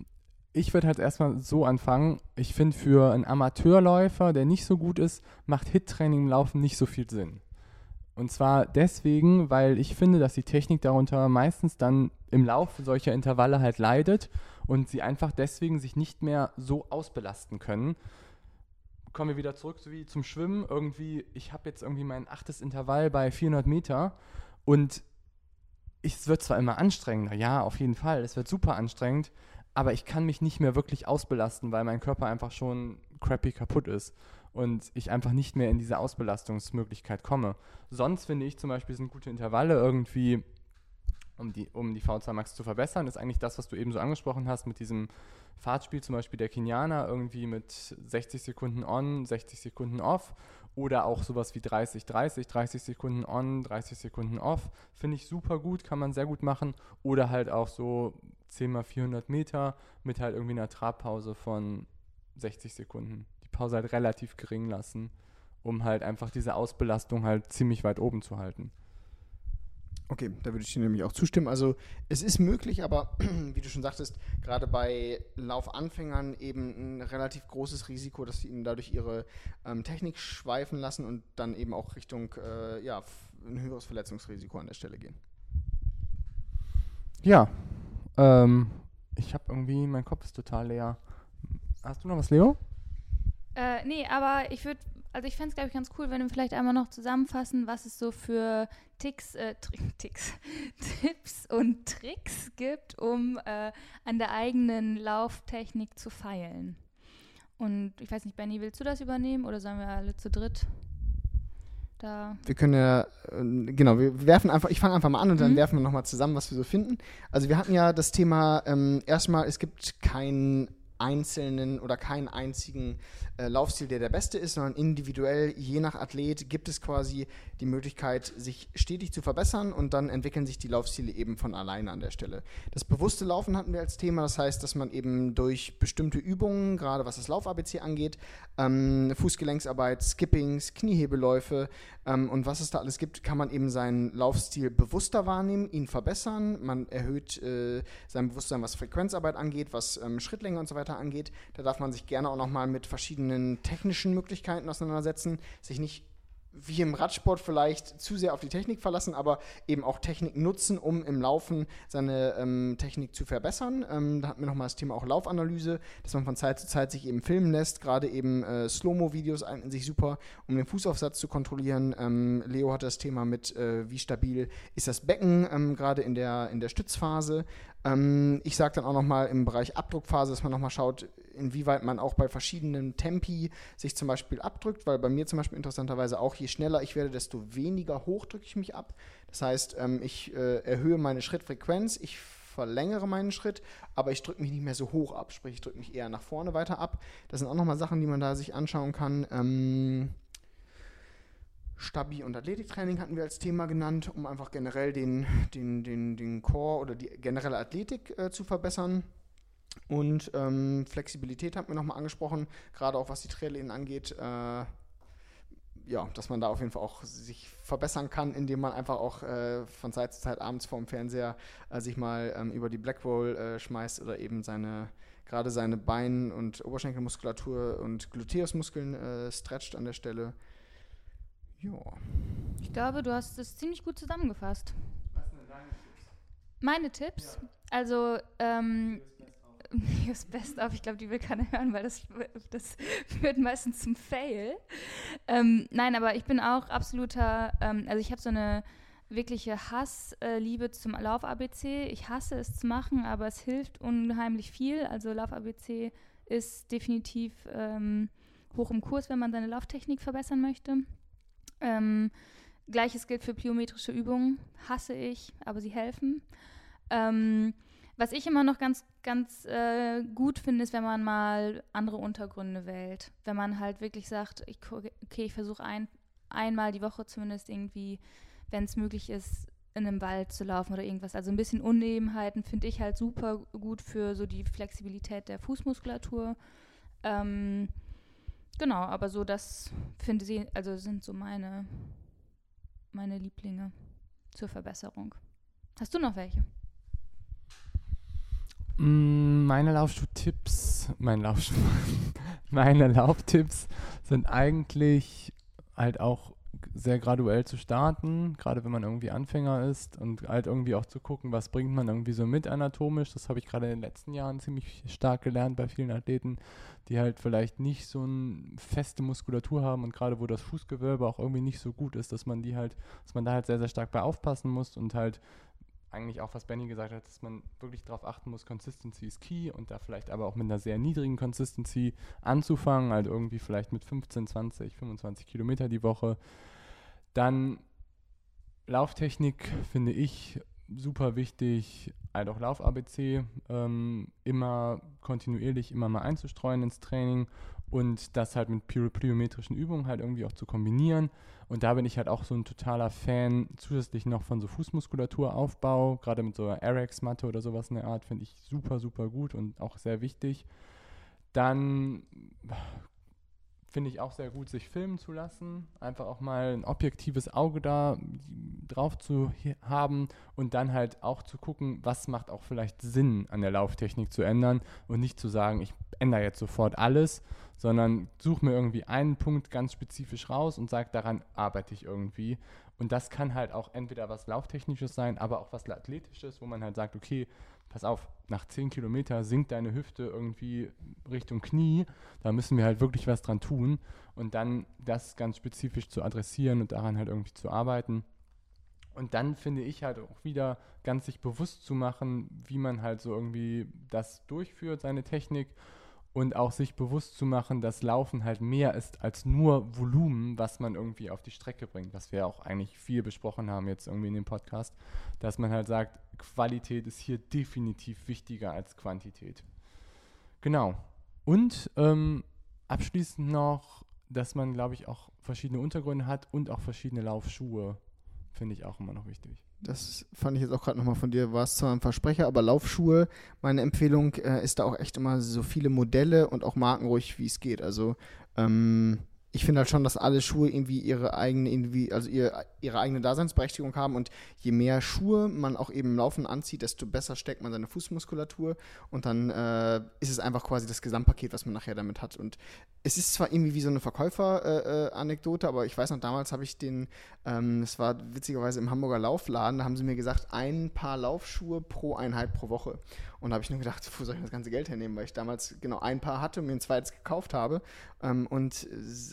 Ich würde halt erstmal so anfangen. Ich finde, für einen Amateurläufer, der nicht so gut ist, macht Hit-Training im Laufen nicht so viel Sinn. Und zwar deswegen, weil ich finde, dass die Technik darunter meistens dann im Laufe solcher Intervalle halt leidet und sie einfach deswegen sich nicht mehr so ausbelasten können. Kommen wir wieder zurück, so wie zum Schwimmen. Irgendwie, ich habe jetzt irgendwie mein achtes Intervall bei 400 Meter und es wird zwar immer anstrengender, ja, auf jeden Fall, es wird super anstrengend, aber ich kann mich nicht mehr wirklich ausbelasten, weil mein Körper einfach schon crappy kaputt ist und ich einfach nicht mehr in diese Ausbelastungsmöglichkeit komme. Sonst finde ich zum Beispiel sind gute Intervalle irgendwie, um die, um die V2 Max zu verbessern, ist eigentlich das, was du eben so angesprochen hast mit diesem Fahrtspiel, zum Beispiel der Kenianer, irgendwie mit 60 Sekunden on, 60 Sekunden off oder auch sowas wie 30, 30, 30 Sekunden on, 30 Sekunden off. Finde ich super gut, kann man sehr gut machen. Oder halt auch so 10 mal 400 Meter mit halt irgendwie einer Trabpause von 60 Sekunden. Pause halt relativ gering lassen, um halt einfach diese Ausbelastung halt ziemlich weit oben zu halten. Okay, da würde ich dir nämlich auch zustimmen. Also es ist möglich, aber wie du schon sagtest, gerade bei Laufanfängern eben ein relativ großes Risiko, dass sie ihnen dadurch ihre ähm, Technik schweifen lassen und dann eben auch Richtung äh, ja, ein höheres Verletzungsrisiko an der Stelle gehen. Ja, ähm, ich habe irgendwie, mein Kopf ist total leer. Hast du noch was, Leo? Äh, nee, aber ich würde, also ich fände es, glaube ich, ganz cool, wenn wir vielleicht einmal noch zusammenfassen, was es so für Ticks, äh, Ticks, Tipps und Tricks gibt, um äh, an der eigenen Lauftechnik zu feilen. Und ich weiß nicht, Benny, willst du das übernehmen oder sollen wir alle zu dritt? Da. Wir können ja, äh, genau, wir werfen einfach, ich fange einfach mal an und dann mhm. werfen wir nochmal zusammen, was wir so finden. Also wir hatten ja das Thema, ähm, erstmal, es gibt keinen einzelnen oder keinen einzigen äh, Laufstil, der der beste ist, sondern individuell, je nach Athlet, gibt es quasi die Möglichkeit, sich stetig zu verbessern und dann entwickeln sich die Laufstile eben von alleine an der Stelle. Das bewusste Laufen hatten wir als Thema, das heißt, dass man eben durch bestimmte Übungen, gerade was das Lauf-ABC angeht, ähm, Fußgelenksarbeit, Skippings, Kniehebelläufe ähm, und was es da alles gibt, kann man eben seinen Laufstil bewusster wahrnehmen, ihn verbessern. Man erhöht äh, sein Bewusstsein, was Frequenzarbeit angeht, was ähm, Schrittlänge und so weiter angeht. Da darf man sich gerne auch nochmal mit verschiedenen technischen Möglichkeiten auseinandersetzen, sich nicht wie im Radsport vielleicht zu sehr auf die Technik verlassen, aber eben auch Technik nutzen, um im Laufen seine ähm, Technik zu verbessern. Ähm, da hatten wir nochmal das Thema auch Laufanalyse, dass man von Zeit zu Zeit sich eben filmen lässt. Gerade eben äh, Slow-Mo-Videos eignen sich super, um den Fußaufsatz zu kontrollieren. Ähm, Leo hatte das Thema mit, äh, wie stabil ist das Becken, ähm, gerade in der, in der Stützphase. Ähm, ich sage dann auch nochmal im Bereich Abdruckphase, dass man nochmal schaut, inwieweit man auch bei verschiedenen Tempi sich zum Beispiel abdrückt, weil bei mir zum Beispiel interessanterweise auch, je schneller ich werde, desto weniger hoch drücke ich mich ab. Das heißt, ähm, ich äh, erhöhe meine Schrittfrequenz, ich verlängere meinen Schritt, aber ich drücke mich nicht mehr so hoch ab, sprich ich drücke mich eher nach vorne weiter ab. Das sind auch nochmal Sachen, die man da sich anschauen kann. Ähm, Stabi- und Athletiktraining hatten wir als Thema genannt, um einfach generell den, den, den, den Core oder die generelle Athletik äh, zu verbessern. Und ähm, Flexibilität hatten wir nochmal angesprochen, gerade auch was die Traillehnen angeht. Äh, ja, dass man da auf jeden Fall auch sich verbessern kann, indem man einfach auch äh, von Zeit zu Zeit abends vorm Fernseher äh, sich mal ähm, über die Blackroll äh, schmeißt oder eben seine gerade seine Bein- und Oberschenkelmuskulatur und Gluteusmuskeln äh, stretcht an der Stelle. Ja. Ich glaube, du hast es ziemlich gut zusammengefasst. Was sind deine Tipps? Meine Tipps? Ja. Also, ähm, News Best auf. Ich glaube, die will keiner hören, weil das, das führt meistens zum Fail. Ähm, nein, aber ich bin auch absoluter, ähm, also ich habe so eine wirkliche Hassliebe zum Lauf-ABC. Ich hasse es zu machen, aber es hilft unheimlich viel. Also Lauf-ABC ist definitiv ähm, hoch im Kurs, wenn man seine Lauftechnik verbessern möchte. Ähm, Gleiches gilt für plyometrische Übungen. Hasse ich, aber sie helfen. Ähm, was ich immer noch ganz, ganz äh, gut finde, ist, wenn man mal andere Untergründe wählt. Wenn man halt wirklich sagt, ich, okay, ich versuche ein, einmal die Woche zumindest irgendwie, wenn es möglich ist, in einem Wald zu laufen oder irgendwas. Also ein bisschen Unebenheiten finde ich halt super gut für so die Flexibilität der Fußmuskulatur. Ähm, genau, aber so das finde sie, also sind so meine, meine Lieblinge zur Verbesserung. Hast du noch welche? Mm, meine Laufschuh-Tipps, mein Laufschuh, meine Lauftipps sind eigentlich halt auch sehr graduell zu starten, gerade wenn man irgendwie Anfänger ist und halt irgendwie auch zu gucken, was bringt man irgendwie so mit anatomisch. Das habe ich gerade in den letzten Jahren ziemlich stark gelernt bei vielen Athleten, die halt vielleicht nicht so eine feste Muskulatur haben und gerade wo das Fußgewölbe auch irgendwie nicht so gut ist, dass man die halt, dass man da halt sehr, sehr stark bei aufpassen muss und halt eigentlich auch, was Benny gesagt hat, dass man wirklich darauf achten muss, Consistency ist key und da vielleicht aber auch mit einer sehr niedrigen Consistency anzufangen, halt irgendwie vielleicht mit 15, 20, 25 Kilometer die Woche. Dann Lauftechnik finde ich super wichtig, halt auch Lauf-ABC, ähm, immer kontinuierlich immer mal einzustreuen ins Training und das halt mit plyometrischen Übungen halt irgendwie auch zu kombinieren. Und da bin ich halt auch so ein totaler Fan, zusätzlich noch von so Fußmuskulaturaufbau, gerade mit so einer RX-Matte oder sowas in der Art, finde ich super, super gut und auch sehr wichtig. Dann finde ich auch sehr gut, sich filmen zu lassen, einfach auch mal ein objektives Auge da drauf zu haben und dann halt auch zu gucken, was macht auch vielleicht Sinn an der Lauftechnik zu ändern und nicht zu sagen, ich ändere jetzt sofort alles, sondern suche mir irgendwie einen Punkt ganz spezifisch raus und sage, daran arbeite ich irgendwie. Und das kann halt auch entweder was Lauftechnisches sein, aber auch was Athletisches, wo man halt sagt, okay, pass auf, nach 10 Kilometer sinkt deine Hüfte irgendwie Richtung Knie, da müssen wir halt wirklich was dran tun und dann das ganz spezifisch zu adressieren und daran halt irgendwie zu arbeiten. Und dann finde ich halt auch wieder ganz sich bewusst zu machen, wie man halt so irgendwie das durchführt, seine Technik und auch sich bewusst zu machen, dass Laufen halt mehr ist als nur Volumen, was man irgendwie auf die Strecke bringt, was wir auch eigentlich viel besprochen haben jetzt irgendwie in dem Podcast, dass man halt sagt, Qualität ist hier definitiv wichtiger als Quantität. Genau. Und ähm, abschließend noch, dass man, glaube ich, auch verschiedene Untergründe hat und auch verschiedene Laufschuhe, finde ich auch immer noch wichtig. Das fand ich jetzt auch gerade nochmal von dir, war es zwar ein Versprecher, aber Laufschuhe, meine Empfehlung äh, ist da auch echt immer so viele Modelle und auch Marken ruhig, wie es geht. Also ähm, ich finde halt schon, dass alle Schuhe irgendwie ihre eigene, also ihr, ihre eigene Daseinsberechtigung haben und je mehr Schuhe man auch eben im Laufen anzieht, desto besser steckt man seine Fußmuskulatur und dann äh, ist es einfach quasi das Gesamtpaket, was man nachher damit hat. Und es ist zwar irgendwie wie so eine Verkäufer-Anekdote, äh, aber ich weiß noch, damals habe ich den, ähm, das war witzigerweise im Hamburger Laufladen, da haben sie mir gesagt, ein Paar Laufschuhe pro Einheit pro Woche. Und da habe ich nur gedacht, wo soll ich das ganze Geld hernehmen, weil ich damals genau ein Paar hatte und mir ein zweites gekauft habe. Ähm, und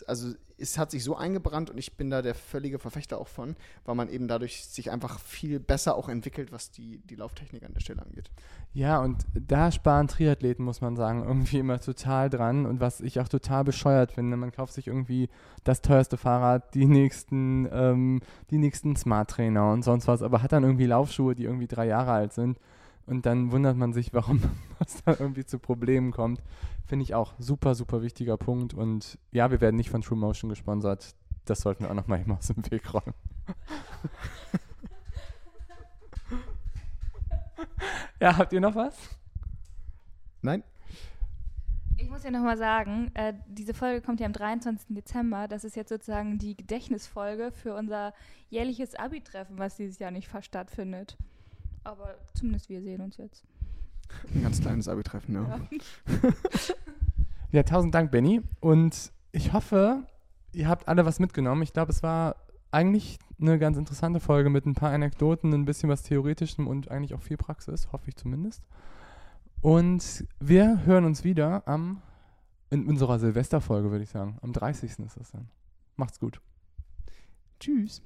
also es hat sich so eingebrannt und ich bin da der völlige Verfechter auch von, weil man eben dadurch sich einfach viel besser auch entwickelt, was die, die Lauftechnik an der Stelle angeht. Ja, und da sparen Triathleten, muss man sagen, irgendwie immer total dran. Und was ich auch total bescheuert finde, man kauft sich irgendwie das teuerste Fahrrad, die nächsten, ähm, die nächsten Smart Trainer und sonst was, aber hat dann irgendwie Laufschuhe, die irgendwie drei Jahre alt sind. Und dann wundert man sich, warum es da irgendwie zu Problemen kommt. Finde ich auch super, super wichtiger Punkt. Und ja, wir werden nicht von True Motion gesponsert. Das sollten wir auch nochmal immer aus dem Weg räumen. ja, habt ihr noch was? Nein? Ich muss ja nochmal sagen, äh, diese Folge kommt ja am 23. Dezember. Das ist jetzt sozusagen die Gedächtnisfolge für unser jährliches Abi-Treffen, was dieses Jahr nicht stattfindet. Aber zumindest wir sehen uns jetzt. Ein ganz kleines Abi-Treffen, ja. Ja. Ja, tausend Dank, Benny. Und ich hoffe, ihr habt alle was mitgenommen. Ich glaube, es war eigentlich eine ganz interessante Folge mit ein paar Anekdoten, ein bisschen was Theoretischem und eigentlich auch viel Praxis, hoffe ich zumindest. Und wir hören uns wieder am, in unserer Silvesterfolge, würde ich sagen. Am 30. ist das dann. Macht's gut. Tschüss.